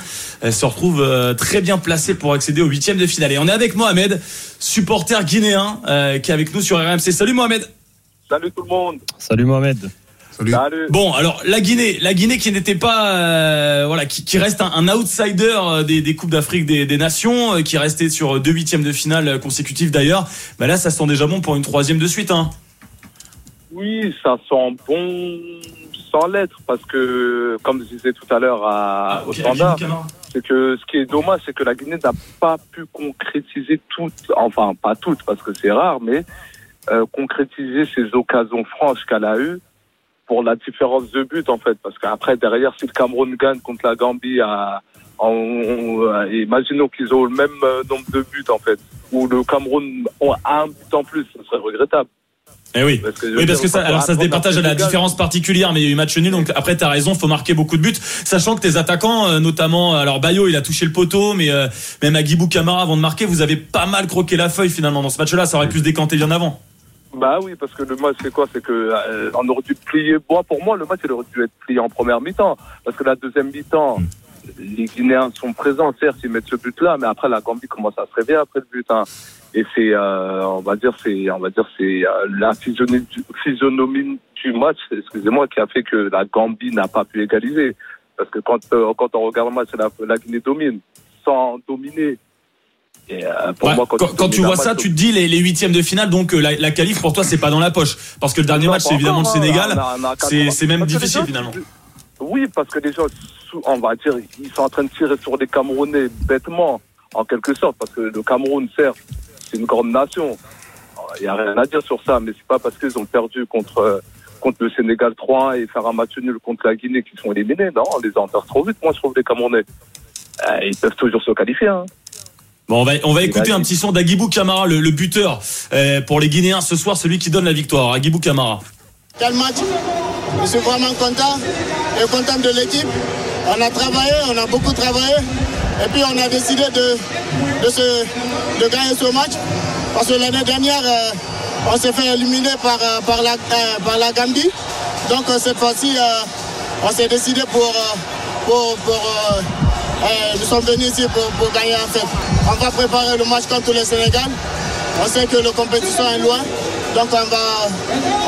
se retrouve euh, très bien placée pour accéder au huitième de finale. Et on est avec Mohamed, supporter guinéen, euh, qui est avec nous sur RMC. Salut Mohamed. Salut tout le monde. Salut Mohamed. Salut. Bon, alors la Guinée, la Guinée qui n'était pas, euh, voilà, qui, qui reste un, un outsider euh, des, des coupes d'Afrique des, des nations, euh, qui est resté sur deux huitièmes de finale euh, consécutifs d'ailleurs. Bah là, ça sent déjà bon pour une troisième de suite. Hein. Oui, ça sent bon sans l'être parce que, comme je disais tout à l'heure à- au standard, c'est que ce qui est dommage, c'est que la Guinée n'a pas pu concrétiser toutes, enfin pas toutes parce que c'est rare, mais euh, concrétiser ces occasions franches qu'elle a eues pour la différence de but en fait. Parce qu'après derrière, si le Cameroun gagne contre la Gambie, à, en- imaginons qu'ils ont le même euh, nombre de buts en fait, ou le Cameroun a un but en plus, ce serait regrettable. Eh oui. Parce que Oui, parce dire, que ça, alors ça se départage à la différence particulière, mais il y a eu match nul, donc après t'as raison, faut marquer beaucoup de buts, sachant que tes attaquants, euh, notamment, alors Bayo, il a touché le poteau, mais euh, même Agibou Camara avant de marquer, vous avez pas mal croqué la feuille finalement dans ce match-là, ça aurait pu se décanter bien avant. Bah oui, parce que le match, c'est quoi? C'est que euh, on aurait dû plier. Moi, pour moi, le match, il aurait dû être plié en première mi-temps, parce que la deuxième mi-temps, les Guinéens sont présents, certes, ils mettent ce but-là, mais après la Gambie commence à se réveiller après le but. hein. Et c'est, euh, on va dire, c'est, on va dire, c'est euh, la physionomie du, physionomie du match, excusez-moi, qui a fait que la Gambie n'a pas pu égaliser. Parce que quand, euh, quand on regarde le match, la, la Guinée domine, sans dominer. Et euh, pour Ouais, moi, quand, tu quand vois match, ça, tu te dis les, les huitièmes de finale, donc euh, la, la qualif pour toi c'est pas dans la poche, parce que le dernier Non, match c'est évidemment le hein. Sénégal, c'est même Parce difficile gens, finalement. Oui, parce que les gens, on va dire, ils sont en train de tirer sur les Camerounais bêtement, en quelque sorte, parce que le Cameroun, certes, c'est une grande nation. Il n'y a rien à dire sur ça, mais c'est pas parce qu'ils ont perdu contre, euh, contre le Sénégal 3 et faire un match nul contre la Guinée qu'ils sont éliminés. Non, on les enterre trop vite, moi, je trouve, les Camerounais. Ils peuvent toujours se qualifier. Hein. Bon, on va, on va écouter un petit son d'Agibou Camara, le, le buteur euh, pour les Guinéens ce soir, celui qui donne la victoire. Agibou Camara. Quel match Je suis vraiment content et content de l'équipe. On a travaillé, on a beaucoup travaillé. Et puis on a décidé de, de, se- de gagner ce match. Parce que l'année dernière, euh, on s'est fait éliminer par, euh, par, la, euh, par la Gambie. Donc cette fois-ci, euh, on s'est décidé pour... pour, pour, nous sommes venus ici pour, pour gagner en fait. On va préparer le match contre le Sénégal. On sait que la compétition est loin. Donc on va,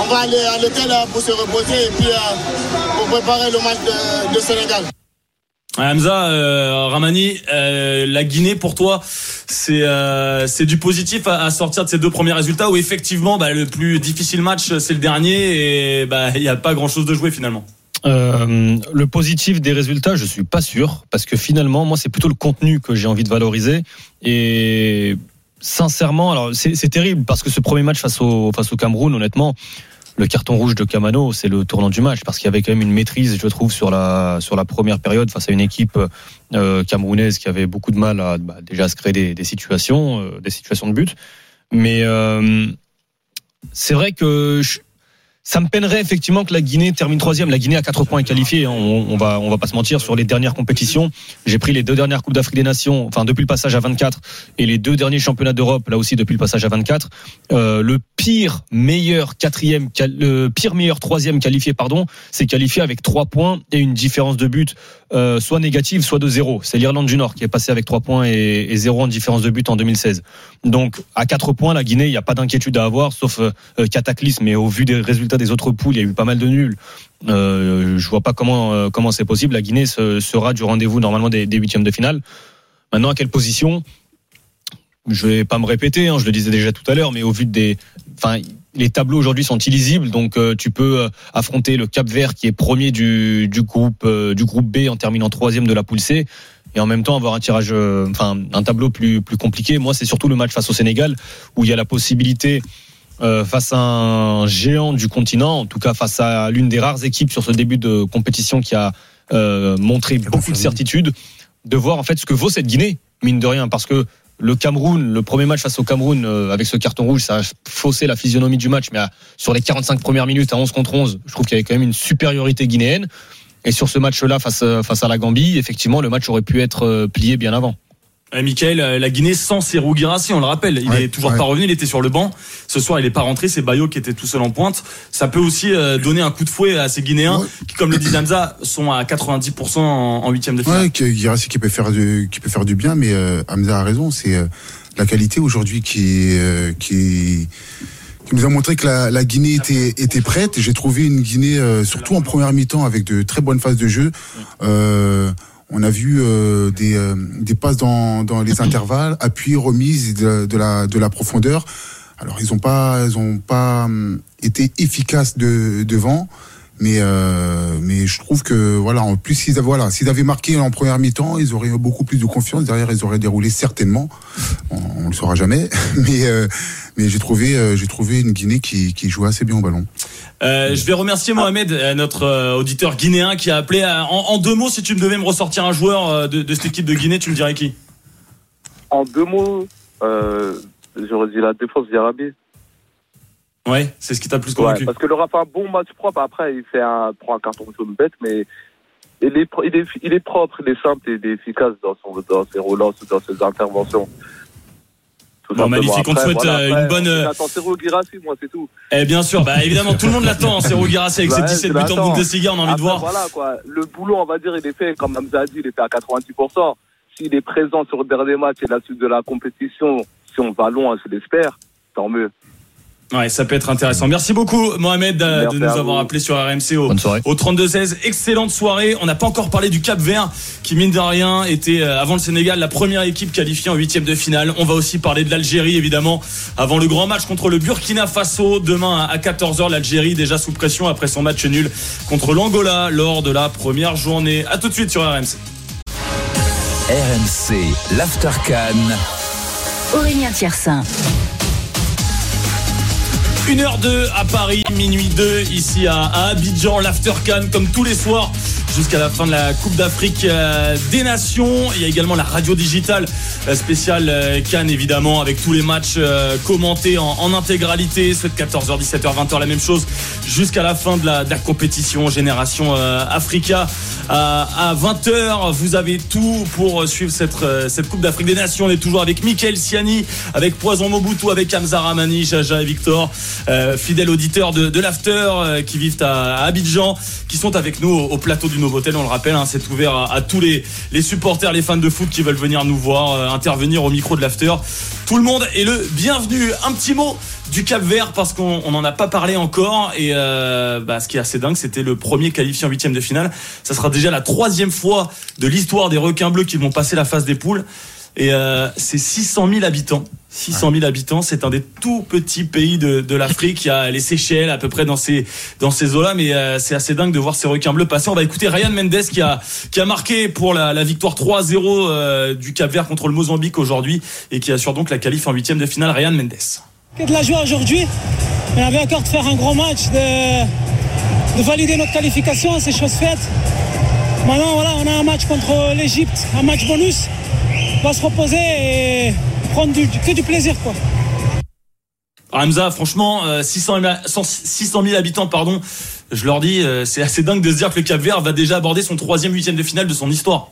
on va aller à l'hôtel euh, pour se reposer et puis euh, pour préparer le match de, de Sénégal. Hamza, euh, Ramani, euh, la Guinée pour toi, c'est euh, c'est du positif à, sortir de ces deux premiers résultats où effectivement bah, le plus difficile match c'est le dernier et bah il n'y a pas grand chose de jouer finalement. Euh, le positif des résultats, je suis pas sûr parce que finalement, moi, c'est plutôt le contenu que j'ai envie de valoriser et sincèrement, alors c'est terrible parce que ce premier match face au face au Cameroun, honnêtement, le carton rouge de Camano, c'est le tournant du match parce qu'il y avait quand même une maîtrise, je trouve, sur la sur la première période face à une équipe euh, camerounaise qui avait beaucoup de mal à bah, déjà à se créer des, des situations, euh, des situations de but. Mais euh, c'est vrai que je- ça me peinerait effectivement que la Guinée termine troisième. La Guinée à 4 points est qualifiée. hein. On, on va, on va pas se mentir sur les dernières compétitions. J'ai pris les deux dernières coupes d'Afrique des Nations, enfin depuis le passage à 24 et les deux derniers championnats d'Europe, là aussi depuis le passage à 24. Euh, le pire meilleur quatrième, le pire meilleur troisième qualifié, pardon, c'est qualifié avec 3 points et une différence de but euh, soit négative, soit de zéro. C'est l'Irlande du Nord qui est passé avec 3 points et, 0 en différence de but en 2016. Donc à 4 points, la Guinée, il n'y a pas d'inquiétude à avoir, sauf euh, euh, cataclysme. Et au vu des résultats des autres poules, il y a eu pas mal de nuls. Euh, je vois pas comment euh, comment c'est possible. La Guinée se- sera du rendez-vous normalement des, huitièmes de finale. Maintenant, à quelle position? Je vais pas me répéter. hein, je le disais déjà tout à l'heure, mais au vu des, enfin, les tableaux aujourd'hui sont illisibles, donc euh, tu peux euh, affronter le Cap Vert qui est premier du, du groupe du groupe B en terminant troisième de la poule C et en même temps avoir un tirage, enfin un tableau plus plus compliqué. Moi, c'est surtout le match face au Sénégal où il y a la possibilité euh, face à un géant du continent, en tout cas face à l'une des rares équipes sur ce début de compétition qui a euh, montré beaucoup de certitude, de voir en fait ce que vaut cette Guinée, mine de rien, parce que le Cameroun, le premier match face au Cameroun euh, avec ce carton rouge, ça a faussé la physionomie du match, mais à- sur les 45 premières minutes à 11 contre 11, je trouve qu'il y avait quand même une supériorité guinéenne. Et sur ce match-là face, face à la Gambie, effectivement, le match aurait pu être plié bien avant. Euh, Michael, euh, la Guinée sans Serou Girassi, on le rappelle, il Ouais, est toujours ouais. pas revenu, il était sur le banc. Ce soir, il est pas rentré, c'est Bayo qui était tout seul en pointe. Ça peut aussi euh, donner un coup de fouet à ces Guinéens qui, comme le dit Hamza, sont à 90% en huitième de finale. Ouais, que Guirassy qui peut faire du, qui peut faire du bien, mais euh, Hamza a raison. C'est euh, la qualité aujourd'hui qui, euh, qui, qui nous a montré que la, la Guinée était, était prête. J'ai trouvé une Guinée, euh, surtout en première mi-temps, avec de très bonnes phases de jeu. Euh, on a vu euh, des, euh, des passes dans, dans les intervalles, appui, remise de, la, de la profondeur. Alors ils ont pas, ils ont pas hum, été efficaces de, devant. Mais euh, mais je trouve que voilà en plus s'ils avaient voilà s'ils avaient marqué en première mi-temps ils auraient eu beaucoup plus de confiance derrière ils auraient déroulé certainement on, on le saura jamais mais euh, mais j'ai trouvé euh, j'ai trouvé une Guinée qui qui jouait assez bien au ballon Euh, je vais remercier Mohamed, euh, notre euh, auditeur guinéen qui a appelé. En, en deux mots, si tu me devais me ressortir un joueur euh, de, de cette équipe de Guinée, tu me dirais qui? En deux mots, euh, j'aurais dit la défense d'Arabie. Ouais, c'est ce qui t'a plus Ouais, convaincu. parce que le Rafa a un bon match propre. Après, il fait un, prend un carton jaune bête, mais il est, il est, il est propre, il est simple et il est efficace dans, son, dans ses relances, dans ses interventions. Bon, magnifique. On te souhaite, voilà, euh, une bonne, euh, J'attends Guirassy, moi, c'est tout. Eh bien sûr, bah évidemment, tout le monde l'attend. C'est Girassi avec ses Ouais, 17 je buts en. Bundesliga, on a envie de voir. Voilà, quoi. Le boulot, on va dire, il est fait, comme Hamza a dit, il est fait à 90%. S'il est présent sur le dernier match et la suite de la compétition, si on va loin, je l'espère, tant mieux. Ouais, ça peut être intéressant. Merci beaucoup, Mohamed, Merci de nous avoir appelé sur RMC au, Bonne soirée. au 32-16. Excellente soirée. On n'a pas encore parlé du Cap Vert, qui, mine de rien, était, euh, avant le Sénégal, la première équipe qualifiée en huitième de finale. On va aussi parler de l'Algérie, évidemment, avant le grand match contre le Burkina Faso. Demain à 14h, l'Algérie, déjà sous pression après son match nul contre l'Angola lors de la première journée. À tout de suite sur RMC. RMC, l'After Cannes. Aurélien Tiersin. 1h02 à Paris, minuit 2 ici à, Abidjan, l'After Cannes comme tous les soirs jusqu'à la fin de la Coupe d'Afrique euh, des Nations. Il y a également la radio digitale euh, spéciale euh, Cannes évidemment avec tous les matchs commentés en, intégralité. Ceux de 14h, 17h, 20h, la même chose jusqu'à la fin de la, compétition Génération Africa à, à 20h. Vous avez tout pour suivre cette, cette Coupe d'Afrique des Nations. On est toujours avec Mickaël Siani, avec Poison Mobutu, avec Hamza Ramani, Jaja et Victor, euh, fidèles auditeurs de, de l'After euh, qui vivent à, Abidjan, qui sont avec nous au, au plateau du Novotel, on le rappelle, hein, c'est ouvert à, tous les, les supporters, les fans de foot qui veulent venir nous voir, euh, intervenir au micro de l'after. Tout le monde est le bienvenu. Un petit mot du Cap Vert parce qu'on n'en a pas parlé encore et euh, bah, ce qui est assez dingue c'était le premier qualifié en huitième de finale ça sera déjà la troisième fois de l'histoire des requins bleus qui vont passer la phase des poules et euh, c'est 600 000 habitants 600 000 habitants c'est un des tout petits pays de, de l'Afrique il y a les Seychelles à peu près dans ces dans ces eaux là mais euh, c'est assez dingue de voir ces requins bleus passer on va écouter Ryan Mendes qui a qui a marqué pour la, victoire 3-0 euh, du Cap Vert contre le Mozambique aujourd'hui et qui assure donc la qualif en huitième de finale Ryan Mendes que de la joie aujourd'hui. On avait encore de faire un gros match, de, de valider notre qualification, c'est chose faite. Maintenant, voilà, on a un match contre l'Égypte, un match bonus. On va se reposer et prendre du, que du plaisir. Quoi. Hamza, franchement, euh, 600 000, 600 000 habitants, pardon. Je leur dis, euh, c'est assez dingue de se dire que le Cap Vert va déjà aborder son troisième huitième de finale de son histoire.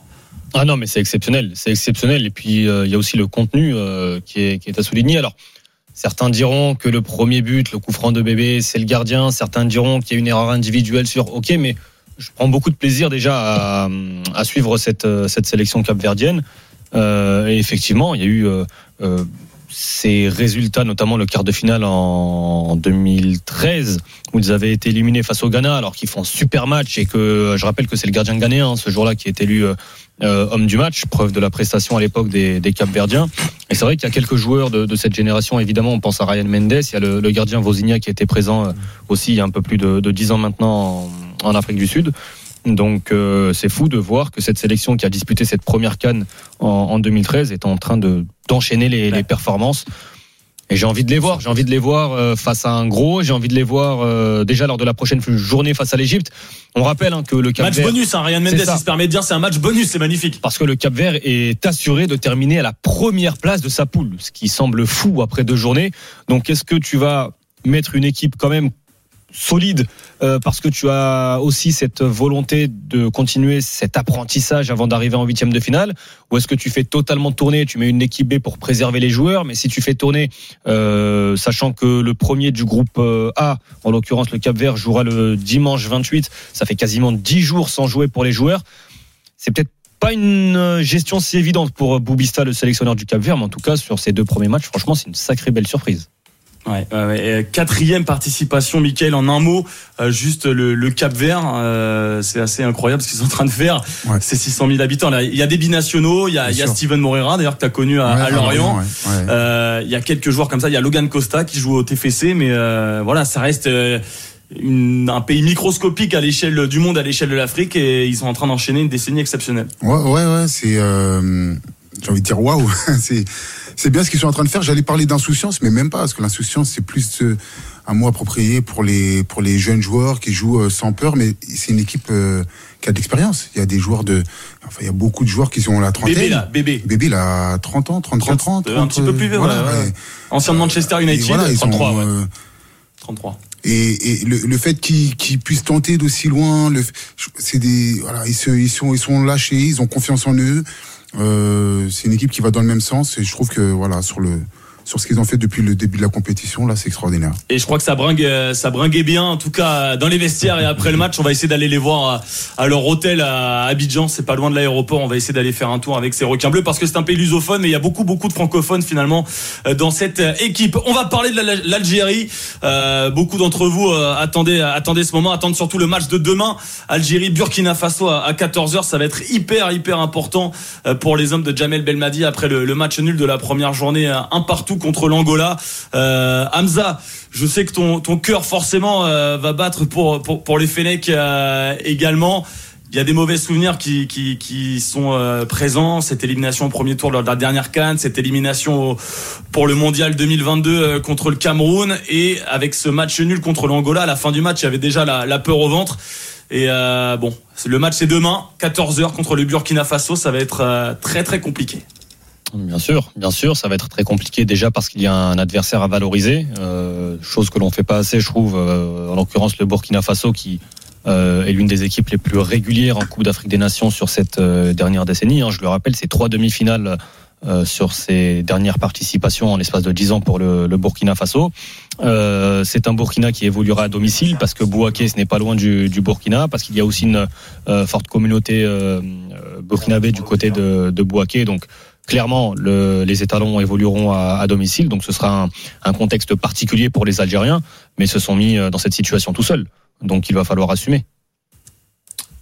Ah non, mais c'est exceptionnel, c'est exceptionnel. Et puis euh, il y a aussi le contenu euh, qui, est, qui est à souligner. Alors. Certains diront que le premier but, le coup franc de bébé, c'est le gardien. Certains diront qu'il y a une erreur individuelle sur. Ok, mais je prends beaucoup de plaisir déjà à, à suivre cette, cette sélection capverdienne. Euh, et effectivement, il y a eu euh, euh, ces résultats, notamment le quart de finale en 2013, où ils avaient été éliminés face au Ghana, alors qu'ils font super match et que je rappelle que c'est le gardien ghanéen ce jour-là qui est élu euh, homme du match, preuve de la prestation à l'époque des, des Cap-Verdiens. Et c'est vrai qu'il y a quelques joueurs de, de, cette génération, évidemment, on pense à Ryan Mendes, il y a le, le gardien Vozinha qui était présent aussi il y a un peu plus de, de 10 ans maintenant en, en Afrique du Sud. Donc euh, c'est fou de voir que cette sélection qui a disputé cette première canne en, en 2013 est en train de d'enchaîner les, les performances. Et j'ai envie de les voir. J'ai envie de les voir euh, face à un gros. J'ai envie de les voir euh, déjà lors de la prochaine journée face à l'Égypte. On rappelle hein, que le Cap match Vert, bonus, hein, Ryan Mendes, il se permet de dire, c'est un match bonus, c'est magnifique. Parce que le Cap Vert est assuré de terminer à la première place de sa poule, ce qui semble fou après deux journées. Donc, est-ce que tu vas mettre une équipe quand même solide euh, parce que tu as aussi cette volonté de continuer cet apprentissage avant d'arriver en huitième de finale ou est-ce que tu fais totalement tourner tu mets une équipe B pour préserver les joueurs mais si tu fais tourner euh, sachant que le premier du groupe euh, A en l'occurrence le Cap Vert jouera le dimanche 28 ça fait quasiment 10 jours sans jouer pour les joueurs c'est peut-être pas une gestion si évidente pour Boubista le sélectionneur du Cap Vert mais en tout cas sur ces deux premiers matchs franchement c'est une sacrée belle surprise Ouais, ouais, quatrième participation, Mickaël, en un mot, euh, juste le, le, Cap Vert, euh, c'est assez incroyable ce qu'ils sont en train de faire. C'est 600 000 habitants. Là, il y a des binationaux, il y a, il y a Steven Morera, d'ailleurs que tu as connu à, Lorient. Euh, il y a quelques joueurs comme ça. Il y a Logan Costa qui joue au TFC, mais euh, voilà, ça reste. Une, un pays microscopique à l'échelle du monde, à l'échelle de l'Afrique, et ils sont en train d'enchaîner une décennie exceptionnelle. Ouais, ouais, ouais, c'est, euh, j'ai envie de dire waouh, c'est, c'est bien ce qu'ils sont en train de faire. J'allais parler d'insouciance, mais même pas, parce que l'insouciance, c'est plus euh, un mot approprié pour les, pour les jeunes joueurs qui jouent euh, sans peur, mais c'est une équipe euh, qui a de l'expérience. Il y a des joueurs de, enfin, il y a beaucoup de joueurs qui sont la trentaine. Bébé, là, bébé. Bébé, là, 30 ans, 33, 30, 30. Un petit peu plus vieux, voilà. Ouais, ouais. Ancien de Manchester United, voilà, 33, ont, ouais. 33. Et, et le, le, fait qu'ils qu puissent tenter d'aussi loin, c'est des, voilà, ils, se, ils sont, ils sont lâchés, ils ont confiance en eux. Euh, c'est une équipe qui va dans le même sens et je trouve que voilà sur le sur ce qu'ils ont fait depuis le début de la compétition, là, c'est extraordinaire. Et je crois que ça bringue, ça bringuait bien, en tout cas dans les vestiaires et après le match, on va essayer d'aller les voir à, à, leur hôtel à Abidjan, c'est pas loin de l'aéroport. On va essayer d'aller faire un tour avec ces requins bleus parce que c'est un pays lusophone, mais il y a beaucoup, beaucoup de francophones finalement dans cette équipe. On va parler de l'Algérie. Euh, beaucoup d'entre vous euh, attendez, attendez ce moment, attendent surtout le match de demain, Algérie, Burkina Faso à 14h. Ça va être hyper, hyper important euh, pour les hommes de Jamel Belmadi après le, le match nul de la première journée, un partout contre l'Angola. Euh, Hamza, je sais que ton, ton cœur forcément euh, va battre pour, pour, pour les Fennecs euh, également. Il y a des mauvais souvenirs qui, qui, sont présents. Cette élimination au premier tour lors de la dernière canne, cette élimination pour le mondial 2022 euh, contre le Cameroun et avec ce match nul contre l'Angola. À la fin du match, il y avait déjà la, la peur au ventre. Et bon, le match c'est demain, 14h contre le Burkina Faso. Ça va être très très compliqué. Bien sûr, bien sûr, ça va être très compliqué déjà parce qu'il y a un adversaire à valoriser, euh, chose que l'on fait pas assez, je trouve. Euh, en l'occurrence, le Burkina Faso qui euh, est l'une des équipes les plus régulières en Coupe d'Afrique des Nations sur cette euh, dernière décennie. Hein. Je le rappelle, c'est trois demi-finales euh, sur ses dernières participations en l'espace de 10 ans pour le, le Burkina Faso. Euh, c'est un Burkina qui évoluera à domicile parce que Bouaké ce n'est pas loin du, du Burkina parce qu'il y a aussi une euh, forte communauté euh, burkinabé du côté de, de Bouaké donc clairement le, les étalons évolueront à, à, domicile donc ce sera un, un, contexte particulier pour les Algériens mais se sont mis dans cette situation tout seuls donc il va falloir assumer.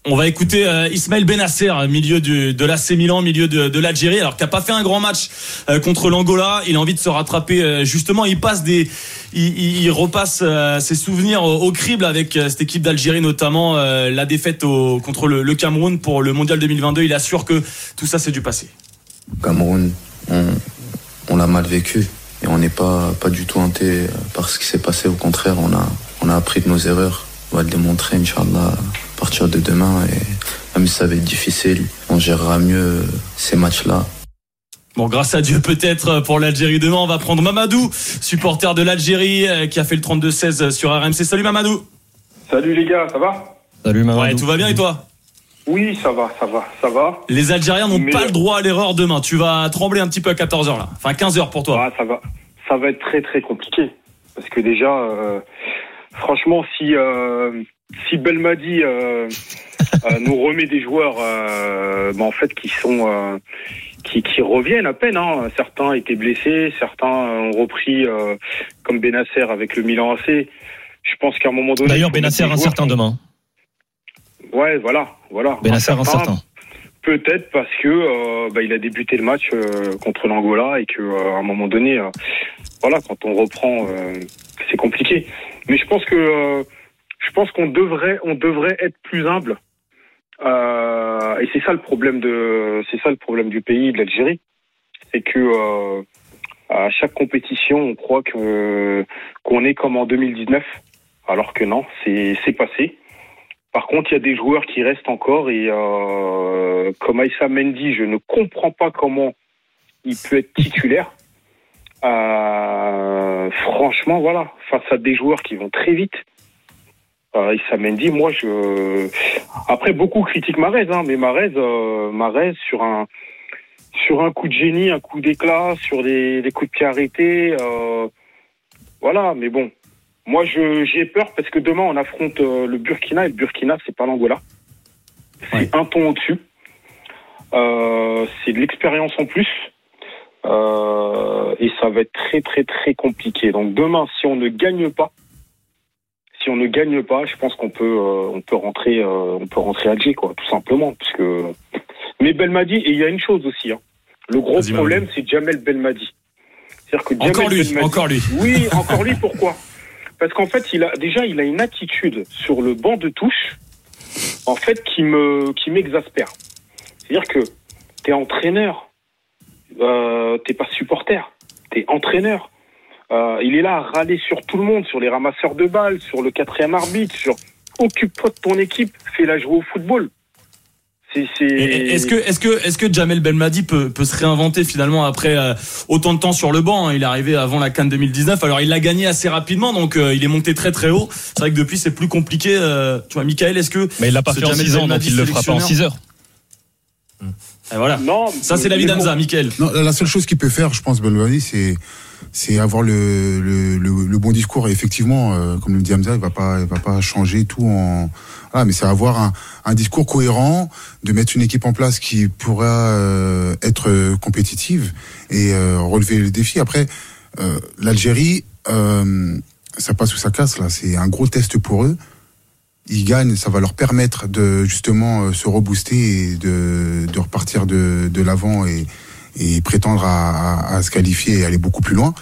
On va écouter euh, Ismaël Benasser, milieu du, de l'AC Milan, milieu de, de l'Algérie, alors qu'il n'a pas fait un grand match euh, contre l'Angola. Il a envie de se rattraper. Euh, justement, il passe des, il, il repasse euh, ses souvenirs au, au, crible avec euh, cette équipe d'Algérie, notamment euh, la défaite au, contre le, le, Cameroun pour le Mondial 2022. Il assure que tout ça c'est du passé. Cameroun, on, on l'a mal vécu et on n'est pas pas du tout hanté par ce qui s'est passé. Au contraire, on a on a appris de nos erreurs. On va le démontrer, Inch'Allah à partir de demain. Et même si ça va être difficile, on gérera mieux ces matchs-là. Bon, grâce à Dieu peut-être pour l'Algérie demain, on va prendre Mamadou, supporter de l'Algérie, qui a fait le 32-16 sur RMC. Salut Mamadou. Salut les gars, ça va? Salut Mamadou. Ouais, tout va bien et toi? Oui, ça va, ça va, ça va. Les Algériens n'ont pas le droit à l'erreur demain. Tu vas trembler un petit peu à 14h là. Enfin 15h pour toi. Ah, ça va. Ça va être très très compliqué. Parce que déjà, euh, franchement, si... Euh, si Belmadi euh, euh, nous remet des joueurs bah, en fait qui sont qui, qui, reviennent à peine hein. certains étaient blessés certains ont repris comme Benasser avec le Milan AC je pense qu'à un moment donné d'ailleurs Benasser incertain demain ouais voilà voilà incertain peut-être parce que bah, il a débuté le match contre l'Angola et que à un moment donné voilà quand on reprend c'est compliqué mais je pense que je pense qu'on devrait, on devrait être plus humble. Euh, et c'est ça le problème de, c'est ça le problème du pays, de l'Algérie, c'est que euh, à chaque compétition, on croit que qu'on est comme en 2019, alors que non, c'est c'est passé. Par contre, il y a des joueurs qui restent encore et euh, comme Aïssa Mendy, je ne comprends pas comment il peut être titulaire. Euh, franchement, voilà, face à des joueurs qui vont très vite. Euh, Issa Mendy, moi, je. Après, beaucoup critiquent Marez, hein, mais Marez, euh, Marez sur un sur un coup de génie, un coup d'éclat, sur des, coups de pied arrêtés, voilà. Mais bon, moi, j'ai peur parce que demain, on affronte euh, le Burkina et le Burkina, c'est pas l'Angola. C'est ouais. un ton au-dessus. Euh, c'est de l'expérience en plus. et ça va être très très très compliqué. Donc demain, si on ne gagne pas, si on ne gagne pas, je pense qu'on peut, euh, on peut rentrer, euh, on peut rentrer à Alger, quoi, tout simplement. Mais Belmadi, et il y a une chose aussi, hein. le gros problème, c'est Jamel Belmadi. C'est-à-dire que Jamel encore lui, Belmadi, encore lui. Oui, encore lui. Pourquoi? Parce qu'en fait, il a déjà, il a une attitude sur le banc de touche, en fait, qui me, qui m'exaspère. C'est-à-dire que t'es entraîneur, euh, t'es pas supporter, t'es entraîneur. Euh, il est là à râler sur tout le monde, sur les ramasseurs de balles, sur le quatrième arbitre, sur occupe-toi de ton équipe, fais-la jouer au football. Est-ce que, est-ce que, est-ce que Jamel Belmadi peut, peut se réinventer finalement après euh, autant de temps sur le banc hein, Il est arrivé avant la Cannes 2019. Alors il l'a gagné assez rapidement, donc euh, il est monté très très haut. C'est vrai que depuis c'est plus compliqué. Euh, tu vois, Michael, est-ce que Mais il l'a pas fait en 6 ans, donc il le fera pas en 6 heures. Et voilà. Non, ça c'est l'avis d'Amza, Michael. Non, la seule chose qu'il peut faire, je pense, Belmadi, c'est c'est avoir le, le, le, le, bon discours. Et effectivement, euh, comme le dit Hamza, il va pas, il va pas changer tout en. Voilà, mais c'est avoir un, un, discours cohérent, de mettre une équipe en place qui pourra euh, être compétitive et euh, relever le défi. Après, l'Algérie, ça passe ou ça casse là. C'est un gros test pour eux. Ils gagnent, ça va leur permettre de justement se rebooster et de, de repartir de, de l'avant et, et prétendre à, à, à, se qualifier et aller beaucoup plus loin.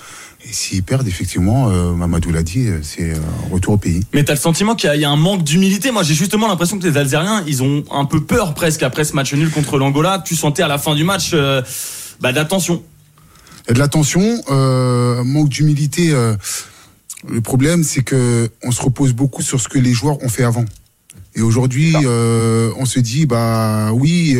Et s'ils perdent, effectivement, euh, Mamadou l'a dit, c'est euh, retour au pays. Mais t'as le sentiment qu'il y, y, a un manque d'humilité. Moi, j'ai justement l'impression que les Algériens, ils ont un peu peur presque après ce match nul contre l'Angola. Tu sentais à la fin du match euh, bah, de l'attention. Et de l'attention, manque d'humilité. le problème, c'est que on se repose beaucoup sur ce que les joueurs ont fait avant. Et aujourd'hui, on se dit, bah oui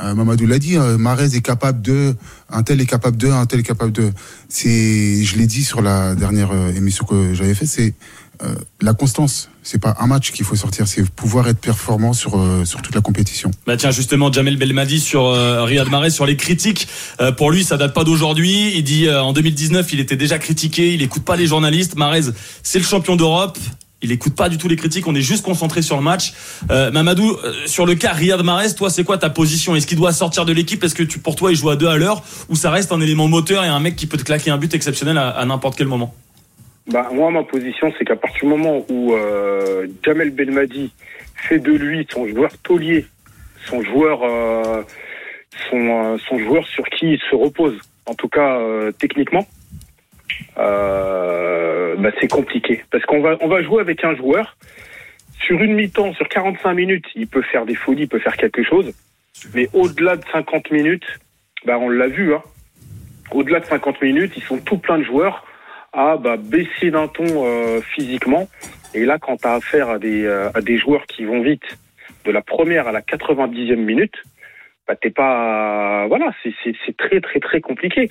euh, Mamadou l'a dit, euh, est capable de, un tel est capable de, un tel est capable de. C'est, je l'ai dit sur la dernière euh, émission que j'avais fait, c'est euh, la constance. c'est pas un match qu'il faut sortir, c'est pouvoir être performant sur euh, sur toute la compétition. Bah tiens justement Jamel Belmadi sur euh, Riyad Mahrez sur les critiques. Euh, pour lui ça date pas d'aujourd'hui. Il dit en 2019 il était déjà critiqué, il écoute pas les journalistes. Mahrez c'est le champion d'Europe. Il écoute pas du tout les critiques, on est juste concentré sur le match. Euh, Mamadou, euh, sur le cas Riyad Mahrez, toi c'est quoi ta position? Est-ce qu'il doit sortir de l'équipe? Est-ce que pour toi il joue à deux à l'heure? Ou ça reste un élément moteur et un mec qui peut te claquer un but exceptionnel à, n'importe quel moment? Bah, moi, ma position, c'est qu'à partir du moment où euh, Jamel Belmadi fait de lui son joueur taulier, son joueur, sur qui il se repose, en tout cas techniquement, euh, bah, c'est compliqué. Parce qu'on va, on va jouer avec un joueur, sur une mi-temps, sur 45 minutes, il peut faire des folies, il peut faire quelque chose, mais au-delà de 50 minutes, bah, on l'a vu, hein, au-delà de 50 minutes, ils sont tout plein de joueurs à bah, baisser d'un ton euh, physiquement. Et là, quand tu as affaire à des, euh, à des joueurs qui vont vite, de la première à la 90e minute, bah, t'es pas. Voilà, c'est très, très, très compliqué.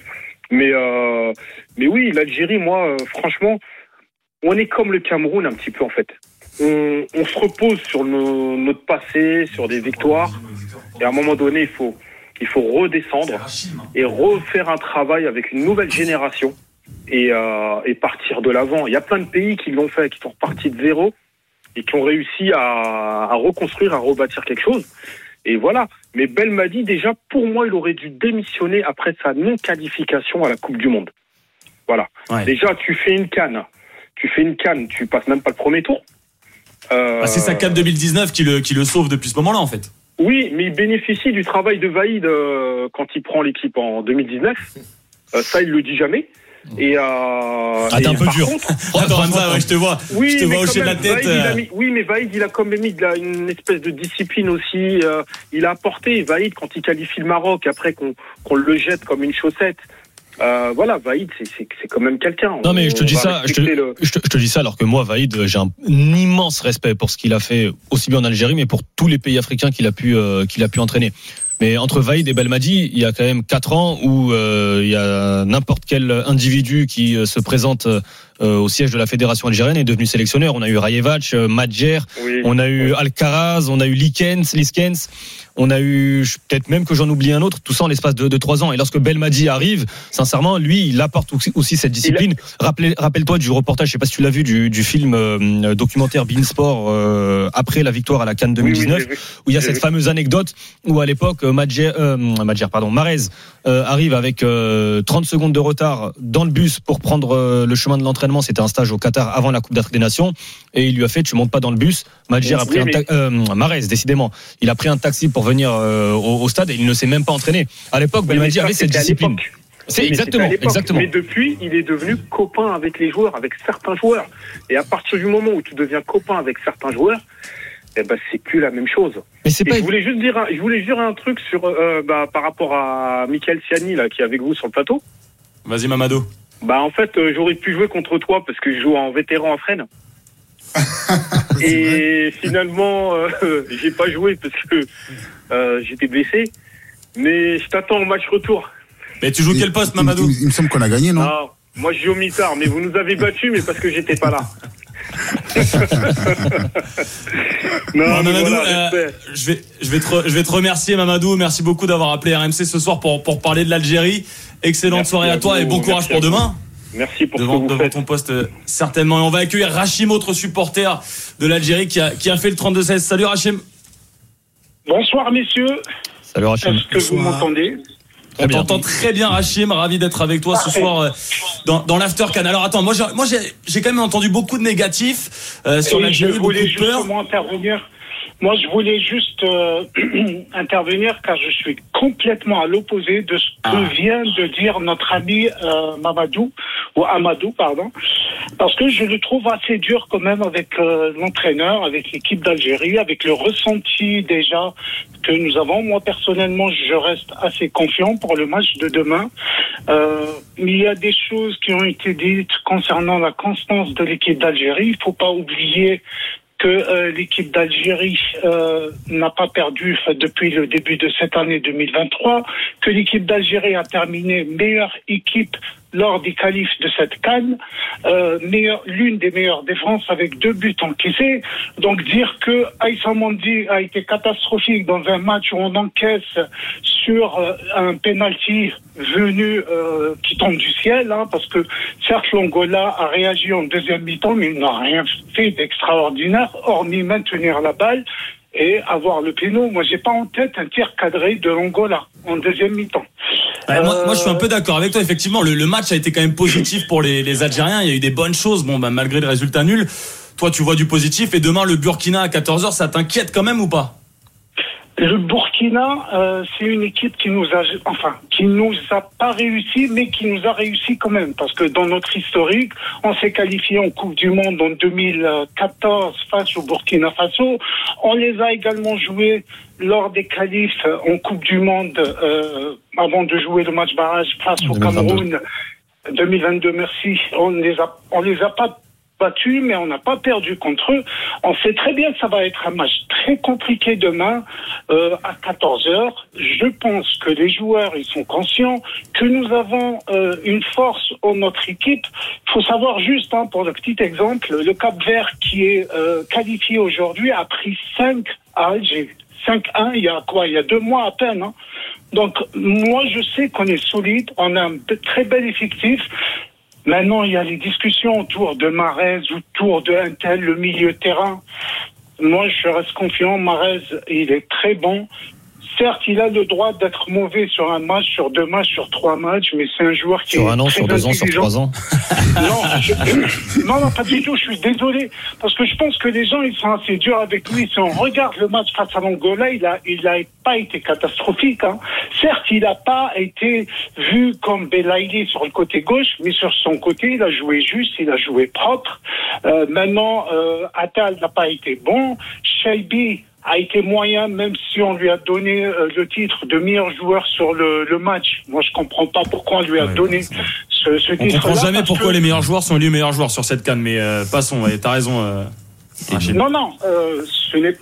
Mais, euh, mais oui, l'Algérie, moi, euh, franchement, on est comme le Cameroun un petit peu, en fait. On, se repose sur notre passé, sur des victoires. Et à un moment donné, il faut, il faut redescendre et refaire un travail avec une nouvelle génération et, euh, partir de l'avant. Il y a plein de pays qui l'ont fait, qui sont repartis de zéro et qui ont réussi à reconstruire, à rebâtir quelque chose. Et voilà. Mais Belmadi, déjà, pour moi, il aurait dû démissionner après sa non-qualification à la Coupe du Monde. Voilà. Déjà, tu fais une canne. Tu fais une canne, tu passes même pas le premier tour. Euh, Ah, C'est sa CAP 2019 qui le, qui le sauve depuis ce moment-là en fait. oui, mais il bénéficie du travail de Vaïd euh, quand il prend l'équipe en 2019. Euh, ça, il le dit jamais. Et, euh, Ah, t'es un peu dur. contre- Attends, Hamza, ouais, je te vois. oui, je te mais vois quand hocher la tête. Vaïd, il a euh. mis- oui, mais Vaïd, il a quand même mis de la- une espèce de discipline aussi. euh, il a apporté Vaïd quand il qualifie le Maroc, après qu'on le jette comme une chaussette. Euh, voilà, Vaïd, c'est- quand même quelqu'un. Non mais je te dis ça, je te, respecter le- je te- je te dis ça alors que moi Vaïd, j'ai un, immense respect pour ce qu'il a fait aussi bien en Algérie mais pour tous les pays africains qu'il a pu euh, qu'il a pu entraîner. Mais entre Vaïd et Belmadi, il y a quand même quatre ans où euh, il y a n'importe quel individu qui euh, se présente euh, au siège de la fédération algérienne est devenu sélectionneur. On a eu Rajevac, euh, Madjer, Oui. on a eu Alcaraz, on a eu Likens, Liskens, on a eu peut-être même que j'en oublie un autre. Tout ça en l'espace de, de trois ans. Et lorsque Belmadi arrive, sincèrement, lui, il apporte aussi, aussi cette discipline. Rappelle-toi du reportage, je sais pas si tu l'as vu, du, du film euh, documentaire Beansport euh, après la victoire à la Cannes 2019, j'ai vu. où il y a cette fameuse anecdote où à l'époque euh, Madjer, euh, Madjer, pardon, Marez arrive avec euh, 30 secondes de retard dans le bus pour prendre le chemin de l'entraînement. C'était un stage au Qatar avant la Coupe d'Afrique des Nations, et il lui a fait tu montes pas dans le bus. Madjer a pris un mais- ta- Marez, décidément, il a pris un taxi pour venir euh, au, au stade et il ne s'est même pas entraîné. À l'époque, Belmadi avait cette discipline. C'est exactement, exactement. Mais depuis, il est devenu copain avec les joueurs, avec certains joueurs. Et à partir du moment où tu deviens copain avec certains joueurs, eh ben c'est plus la même chose. Mais c'est pas je voulais juste dire, un- je voulais dire un truc sur euh, bah, par rapport à Michael Siani là qui est avec vous sur le plateau. Vas-y Mamado. Bah en fait, euh, j'aurais pu jouer contre toi parce que je joue en vétéran à Fresnes. Et finalement, euh, j'ai pas joué parce que euh, j'étais blessé. Mais je t'attends au match retour. Mais tu joues quel poste Mamadou Il, il me semble qu'on a gagné, non Non, moi je joue au mitard, mais vous nous avez battus, mais parce que j'étais pas là. non, Bon, Mamadou, voilà, euh, je vais, je vais te, re- je vais te remercier, Mamadou. Merci beaucoup d'avoir appelé RMC ce soir pour, pour parler de l'Algérie. Excellente Merci soirée à à toi vous, et bon courage pour demain. Merci pour ce devant, que vous devant faites. ton poste, euh, certainement. Et on va accueillir Rachim, autre supporter de l'Algérie qui a, qui a fait le 32-16. Salut Rachim. Bonsoir messieurs. Salut Rachim. Est-ce que vous m'entendez? On t'entend très bien, Rachim. Ravi d'être avec toi ce soir euh, dans, dans l'After Can. Alors attends, moi j'ai, moi j'ai, j'ai quand même entendu beaucoup de négatifs euh, sur l'Algérie, beaucoup voulais de peur. justement intervenir. Moi, je voulais juste euh, intervenir car je suis complètement à l'opposé de ce que Ah. vient de dire notre ami euh, Mamadou, ou Amadou, pardon, parce que je le trouve assez dur quand même avec euh, l'entraîneur, avec l'équipe d'Algérie, avec le ressenti déjà que nous avons. Moi, personnellement, je reste assez confiant pour le match de demain. Il y a des choses qui ont été dites concernant la constance de l'équipe d'Algérie. Il faut pas oublier que euh, l'équipe d'Algérie euh, n'a pas perdu euh, depuis le début de cette année 2023, que l'équipe d'Algérie a terminé meilleure équipe lors des qualifs de cette canne, euh, l'une des meilleures défenses avec deux buts encaissés. Donc dire que Aïssa Mondi a été catastrophique dans un match où on encaisse sur euh, un penalty venu euh, qui tombe du ciel, hein, parce que certes l'Angola a réagi en deuxième mi-temps, mais il n'a rien fait d'extraordinaire, hormis maintenir la balle et avoir le péno. Moi, j'ai pas en tête un tir cadré de l'Angola en deuxième mi-temps. Moi, moi, je suis un peu d'accord avec toi. Effectivement, le, le match a été quand même positif pour les, les Algériens. Il y a eu des bonnes choses, bon, bah, malgré le résultat nul. Toi, tu vois du positif. Et demain, le Burkina à 14h, ça t'inquiète quand même ou pas? Le Burkina, euh, c'est une équipe qui nous a, enfin, qui nous a pas réussi, mais qui nous a réussi quand même, parce que dans notre historique, on s'est qualifié en Coupe du Monde en 2014 face au Burkina Faso. On les a également joués lors des qualifs en Coupe du Monde euh, avant de jouer le match barrage face au 2022. Cameroun. 2022, merci. On les a, on les a pas battus, mais on n'a pas perdu contre eux. On sait très bien que ça va être un match très compliqué demain euh, à 14 heures. Je pense que les joueurs ils sont conscients que nous avons euh, une force en notre équipe. Il faut savoir juste, hein, pour le petit exemple, le Cap Vert qui est euh, qualifié aujourd'hui a pris 5 à Alger. 5-1 il y a quoi? Il y a deux mois à peine. hein. Donc moi je sais qu'on est solide, on a un très bel effectif. Maintenant, il y a les discussions autour de Marez, autour de Intel, le milieu terrain. Moi, je reste confiant. Marez, il est très bon. Certes, il a le droit d'être mauvais sur un match, sur deux matchs, sur trois matchs, mais c'est un joueur qui Sur est un an, très sur deux ans, sur trois ans. Non, je- non, non, pas du tout. Je suis désolé parce que je pense que les gens ils sont assez durs avec lui. Si on regarde le match face à l'Angola, il a, il a pas été catastrophique. Hein. Certes, il n'a pas été vu comme Belaïli sur le côté gauche, mais sur son côté, il a joué juste, il a joué propre. Euh, maintenant, euh, Attal n'a pas été bon. Shaibi a été moyen, même si on lui a donné euh, le titre de meilleur joueur sur le, le match. Moi, je comprends pas pourquoi on lui a donné ce, ce On titre. comprend jamais pourquoi les meilleurs joueurs sont élus meilleurs joueurs sur cette canne, mais euh, passons. Ouais, T'as raison. euh. Non, non, euh, ce n'est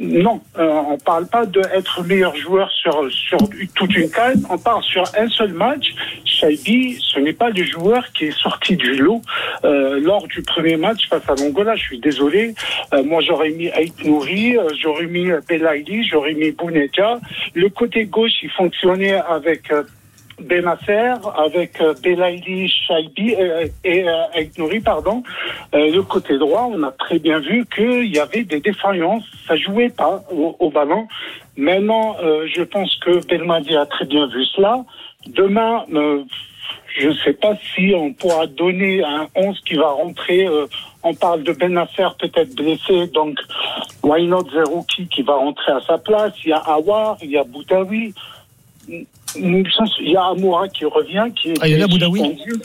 non. Euh, on parle pas d'être meilleur joueur sur sur toute une canne. On parle sur un seul match. Shaibi, ce n'est pas le joueur qui est sorti du lot euh, lors du premier match face à l'Angola. Je suis désolé. Euh, moi, j'aurais mis Aït Nouri, euh, j'aurais mis Belaïli, j'aurais mis Bounedja. Le côté gauche, il fonctionnait avec euh, Benasser, avec euh, Belaïli, Shaibi euh, et euh, Aït Nouri, pardon. Le côté droit, on a très bien vu qu'il y avait des défaillances. Ça jouait pas au, au ballon. Maintenant, je pense que Belmadi a très bien vu cela. Demain, je ne sais pas si on pourra donner un 11 qui va rentrer. on parle de Ben Nasser peut-être blessé, donc why not Zerouki qui va rentrer à sa place? Il y a Awar, il y a Boudaoui. Il y a Amoura qui revient. Qui Ah, il y a là, Boudaoui suspendu.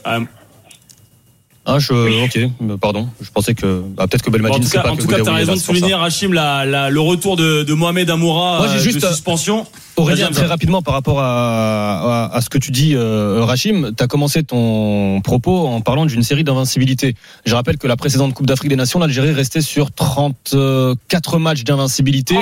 Ah, je, ok, pardon. Je pensais que, ah, peut-être que Bon, Belmadi en tout cas, pas en tout cas, t'as est raison de souligner, Rachim, la, la- le retour de, de Mohamed Amoura Moi, j'ai euh, juste, de euh, suspension. Aurélien, très rapidement par rapport à, à, à ce que tu dis, euh, Rachim, tu as commencé ton propos en parlant d'une série d'invincibilité. Je rappelle que la précédente Coupe d'Afrique des Nations, l'Algérie restait sur 34 matchs d'invincibilité.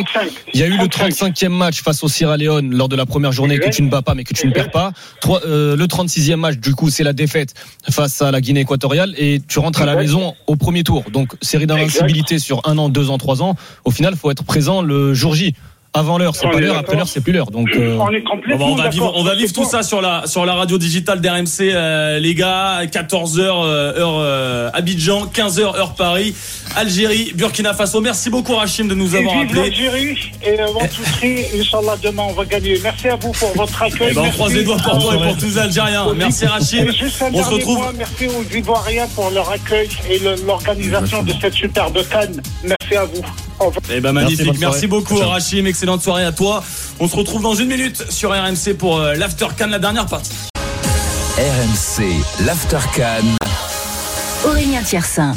Il y a eu le 35e match face au Sierra Leone lors de la première journée que tu ne bats pas mais que tu ne perds pas. Trois- euh, le 36e match, du coup, c'est la défaite face à la Guinée équatoriale et tu rentres à la maison au premier tour. Donc, série d'invincibilité sur un an, deux ans, trois ans. Au final, faut être présent le jour J. Avant l'heure, c'est pas l'heure. Après l'heure, c'est plus l'heure. Donc, euh, On est Bon, complètement on va vivre, on va vivre tout ça sur la sur la radio digitale d'RMC, euh, les gars. 14 h heure euh, Abidjan, 15 h heure Paris, Algérie, Burkina Faso. Merci beaucoup Rachim de nous Et avoir appelés. l'Algérie et euh, two, three, Inch'Allah, demain on va gagner. Merci à vous pour votre accueil. Eh ben, on Merci croise les doigts pour toi et pour tous les Algériens. Merci Rachim. Et On se retrouve. merci aux Ivoiriens pour leur accueil et l'organisation de cette superbe canne. Merci à vous. Eh ben magnifique, merci, beaucoup. Rachim, excellente soirée à toi. On se retrouve dans une minute sur RMC pour euh, l'After Can, la dernière partie. RMC, l'Aftercan. Aurélien Tiersin.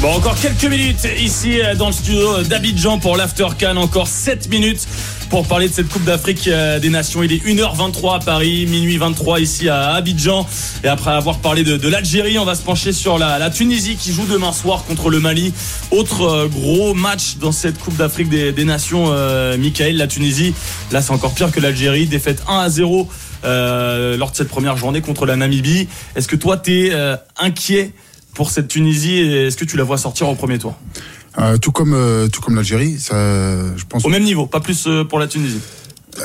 Bon, encore quelques minutes ici euh, dans le studio d'Abidjan pour l'After Can. Encore 7 minutes pour parler de cette Coupe d'Afrique euh, des Nations. Il est 1h23 à Paris, minuit 23 ici à Abidjan. Et après avoir parlé de, l'Algérie, on va se pencher sur la, Tunisie qui joue demain soir contre le Mali. Autre euh, gros match dans cette Coupe d'Afrique des, Nations, euh, Michael. La Tunisie, là c'est encore pire que l'Algérie. Défaite 1 à 0 euh, lors de cette première journée contre la Namibie. Est-ce que toi, tu es euh, inquiet pour cette Tunisie et est-ce que tu la vois sortir au premier tour euh, tout comme euh, tout comme l'Algérie, ça, je pense. Au même niveau, pas plus euh, pour la Tunisie.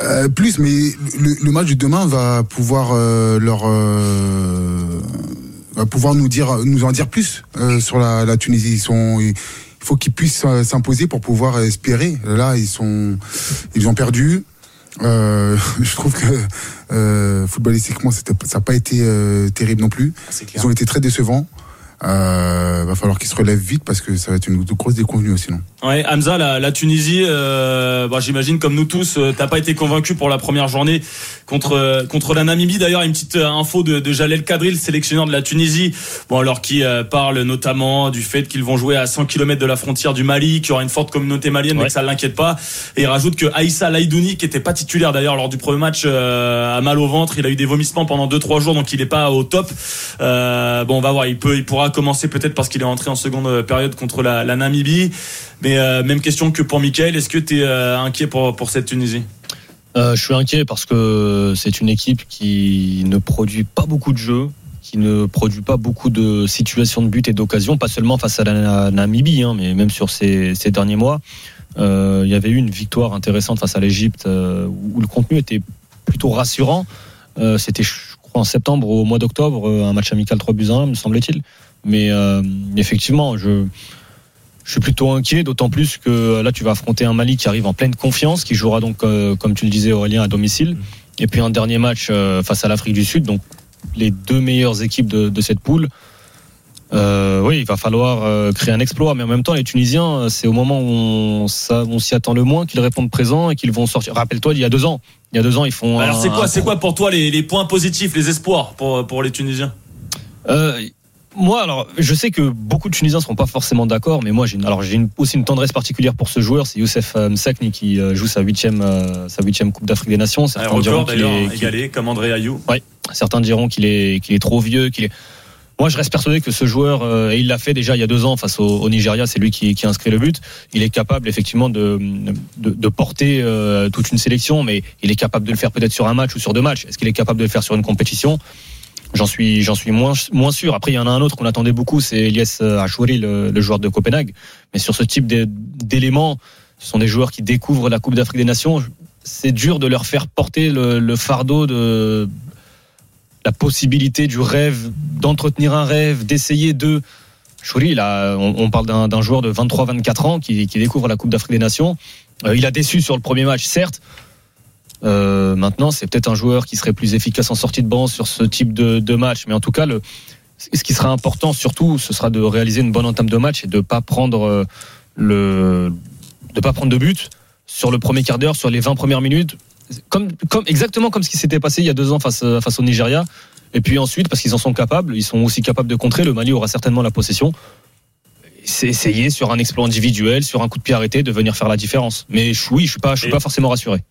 Euh, plus, mais le, le, match de demain va pouvoir leur va pouvoir nous dire nous en dire plus sur la, la, Tunisie. Ils sont, il faut qu'ils puissent s'imposer pour pouvoir espérer. Là, ils sont, ils ont perdu. Euh, je trouve que euh, footballistiquement, ça n'a pas été euh, terrible non plus. Ils ont été très décevants. Euh, va falloir qu'ils se relèvent vite parce que ça va être une grosse déconvenue sinon. Ouais, Hamza, la, la Tunisie, euh, bon, j'imagine comme nous tous, euh, t'as pas été convaincu pour la première journée contre euh, contre la Namibie. D'ailleurs, une petite euh, info de, de Jalel Kadri, le sélectionneur de la Tunisie, bon alors qui parle notamment du fait qu'ils vont jouer à 100 km de la frontière du Mali, qu'il y aura une forte communauté malienne, ouais. mais que ça l'inquiète pas. Et il rajoute que Aïssa Laïdouni, qui était pas titulaire d'ailleurs lors du premier match, a mal au ventre, il a eu des vomissements pendant 2-3 jours, donc il est pas au top. bon, on va voir, il peut, il pourra commencer peut-être parce qu'il est entré en seconde période contre la, Namibie. Mais euh, même question que pour Michael, est-ce que tu es euh, inquiet pour, pour cette Tunisie? Euh, Je suis inquiet parce que c'est une équipe qui ne produit pas beaucoup de jeux, qui ne produit pas beaucoup de situations de but et d'occasion, pas seulement face à la Namibie, hein, mais même sur ces, ces derniers mois. Euh, il y avait eu une victoire intéressante face à l'Égypte où le contenu était plutôt rassurant. C'était, je crois, en septembre au mois d'octobre, un match amical 3 buts 1, me semblait-il. Mais effectivement, je je suis plutôt inquiet, d'autant plus que là, tu vas affronter un Mali qui arrive en pleine confiance, qui jouera donc, euh, comme tu le disais, Aurélien, à domicile. Et puis un dernier match euh, face à l'Afrique du Sud, donc les deux meilleures équipes de, de cette poule. Euh, oui, il va falloir créer un exploit, mais en même temps, les Tunisiens, c'est au moment où on, on s'y attend le moins qu'ils répondent présent et qu'ils vont sortir. Rappelle-toi, il y a deux ans, il y a deux ans, ils font. Alors c'est quoi, c'est quoi pour toi les, les, points positifs, les espoirs pour pour les Tunisiens? Euh, moi, alors, je sais que beaucoup de Tunisiens ne seront pas forcément d'accord, mais moi, j'ai alors j'ai une, aussi une tendresse particulière pour ce joueur, c'est Youssef euh, Msakni qui euh, joue sa huitième euh, sa huitième Coupe d'Afrique des Nations. Certains un record d'ailleurs égalé comme André Ayou. Oui, certains diront qu'il est qu'il est trop vieux, qu'il est. Moi, je reste persuadé que ce joueur, euh, et il l'a fait déjà il y a deux ans face au, au Nigeria, c'est lui qui, qui a inscrit le but. Il est capable effectivement de, de, de porter euh, toute une sélection, mais il est capable de le faire peut-être sur un match ou sur deux matchs. Est-ce qu'il est capable de le faire sur une compétition? J'en suis, j'en suis moins, moins sûr. Après, il y en a un autre qu'on attendait beaucoup, c'est Elias Achouri, le, le, joueur de Copenhague. Mais sur ce type d'éléments, ce sont des joueurs qui découvrent la Coupe d'Afrique des Nations. C'est dur de leur faire porter le, le, fardeau de la possibilité du rêve, d'entretenir un rêve, d'essayer de. Chouri, là, on, on parle d'un joueur de 23-24 ans qui, qui, découvre la Coupe d'Afrique des Nations. Euh, il a déçu sur le premier match, certes. Euh, maintenant, c'est peut-être un joueur qui serait plus efficace en sortie de banc sur ce type de, de match. Mais en tout cas, le, ce qui sera important surtout, ce sera de réaliser une bonne entame de match et de pas prendre le, de pas prendre de but sur le premier quart d'heure, sur les 20 premières minutes, comme, comme exactement comme ce qui s'était passé il y a deux ans face, face au Nigeria. Et puis ensuite, parce qu'ils en sont capables, ils sont aussi capables de contrer. Le Mali aura certainement la possession. C'est essayer sur un exploit individuel, sur un coup de pied arrêté, de venir faire la différence. Mais oui, je suis pas, je suis pas forcément rassuré.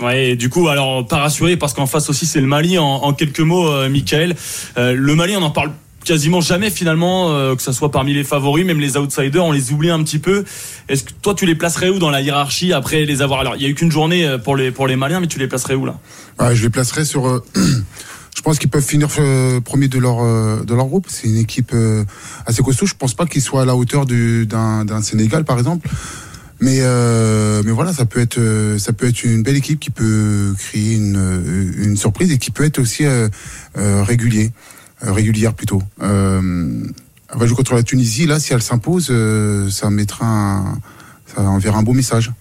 Ouais, du coup, alors pas rassuré parce qu'en face aussi c'est le Mali. En, en quelques mots, euh, Michael, euh, le Mali, on en parle quasiment jamais finalement, euh, que ça soit parmi les favoris, même les outsiders, on les oublie un petit peu. Est-ce que toi tu les placerais où dans la hiérarchie après les avoir? Alors il y a eu qu'une journée pour les pour les Maliens, mais tu les placerais où là? Ouais, Je les placerais sur. Euh, je pense qu'ils peuvent finir euh, premier de leur de leur groupe. C'est une équipe assez costaud. Je pense pas qu'ils soient à la hauteur d'un Sénégal par exemple. Mais euh, mais voilà, ça peut être ça peut être une belle équipe qui peut créer une une surprise et qui peut être aussi euh, euh, régulier, régulière plutôt. Euh, elle va jouer contre la Tunisie là, si elle s'impose, ça mettra un, ça enverra un beau message.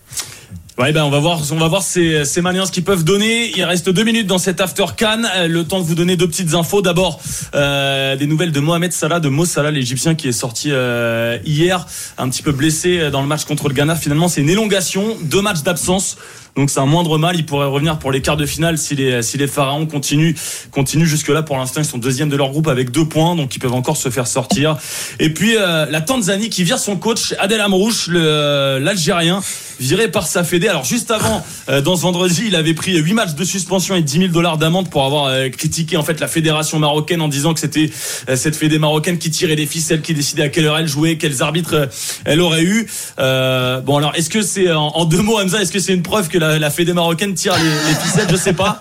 Ouais, ben on va voir, on va voir ces, ces Maliens ce qu'ils peuvent donner. Il reste deux minutes dans cet after Cannes. Le temps de vous donner deux petites infos. D'abord, euh, des nouvelles de Mohamed Salah, de Mo Salah, l'Égyptien qui est sorti euh, hier, un petit peu blessé dans le match contre le Ghana. Finalement, c'est une élongation, deux matchs d'absence. Donc c'est un moindre mal. Il pourrait revenir pour les quarts de finale si les, si les Pharaons continuent, continuent jusque-là. Pour l'instant, ils sont deuxième de leur groupe avec deux points, donc ils peuvent encore se faire sortir. Et puis euh, la Tanzanie qui vire son coach Adel Amrouche, le- l'Algérien, viré par sa fédé. Alors juste avant, euh, dans ce vendredi, il avait pris 8 matchs de suspension et 10 000 dollars d'amende pour avoir euh, critiqué en fait la fédération marocaine en disant que c'était euh, cette fédé marocaine qui tirait les ficelles, qui décidait à quelle heure elle jouait, quels arbitres euh, elle aurait eu. Euh, bon alors, est-ce que c'est en, en deux mots, Hamza, est-ce que c'est une preuve que la, la fédé marocaine tire les, les ficelles Je sais pas.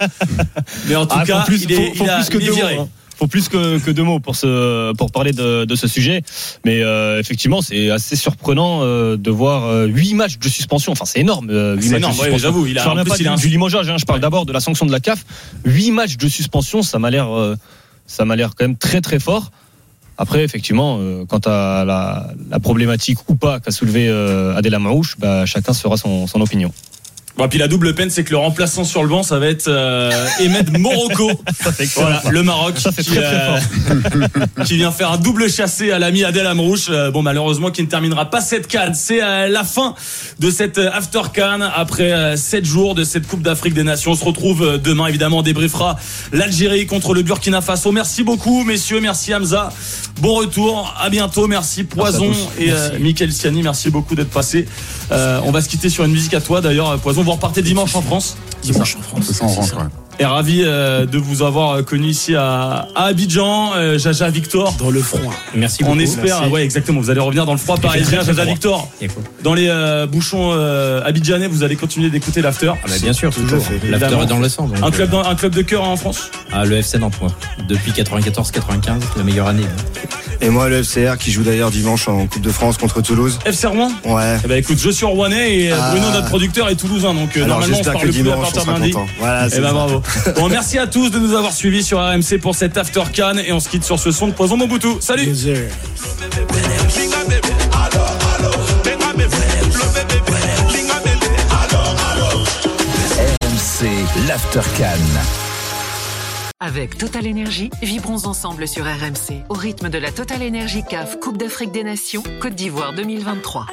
Mais en tout Ah, cas, plus, il est, faut- faut il a- plus que il est deux viré. mots, hein. Faut plus que, que deux mots pour ce pour parler de, de ce sujet, mais euh, effectivement c'est assez surprenant euh, de voir euh, huit matchs de suspension. Enfin c'est énorme. euh, huit matchs énorme, de ouais, suspension. j'avoue, il a- Je parle même pas du, un- du limogeage. hein, je parle d'abord de la sanction de la CAF. Huit matchs de suspension, ça m'a l'air euh, ça m'a l'air quand même très très fort. Après, effectivement, euh, quant à la, la problématique ou pas qu'a soulevé euh, Adel Amrouche, bah, chacun sera son, son opinion. Bon, puis la double peine, c'est que le remplaçant sur le banc, ça va être euh, Ahmed Morocco. voilà, le Maroc qui, très, très euh, qui vient faire un double chassé à l'ami Adel Amrouche. Euh, bon, malheureusement, qui ne terminera pas cette canne. C'est euh, la fin de cette euh, after can après euh, sept jours de cette Coupe d'Afrique des Nations. On se retrouve demain, évidemment, on débriefera l'Algérie contre le Burkina Faso. Merci beaucoup, messieurs. Merci Hamza. Bon retour. À bientôt. Merci Poison Merci et euh. Mickaël Siani. Merci beaucoup d'être passé. Euh, on va se quitter sur une musique à toi, d'ailleurs, Poison. Vous repartez dimanche en France. Dimanche en France. C'est ça, ouais. Et ravi euh, de vous avoir euh, connu ici à, à Abidjan, euh, Jaja Victor. Dans le froid. Merci On beaucoup. espère, Merci. ouais, exactement. Vous allez revenir dans le froid parisien, Jaja froid. Victor. Dans les euh, bouchons euh, abidjanais, vous allez continuer d'écouter l'after. Ah bah bien sûr, toujours. L'after est dans le sang. donc, Un club, dans- un club de cœur en France? ah, le FC Nantes, moi. Depuis 94-95, la meilleure année. hein. Et moi, le FCR qui joue d'ailleurs dimanche en Coupe de France contre Toulouse. FC Rouen? Ouais. Eh ben écoute, je suis Rouennais et Ah. Bruno, notre producteur, est toulousain. Donc Alors normalement, on se j'espère parle que plus à dimanche, on partir de lundi. Voilà, Eh c'est ben ça. bravo. Bon, merci à tous de nous avoir suivis sur RMC pour cet After Can et on se quitte sur ce son de Poison Mobutu. Salut. RMC, l'Aftercan. Avec Total Energy, vibrons ensemble sur RMC au rythme de la Total Energy CAF Coupe d'Afrique des Nations Côte d'Ivoire 2023.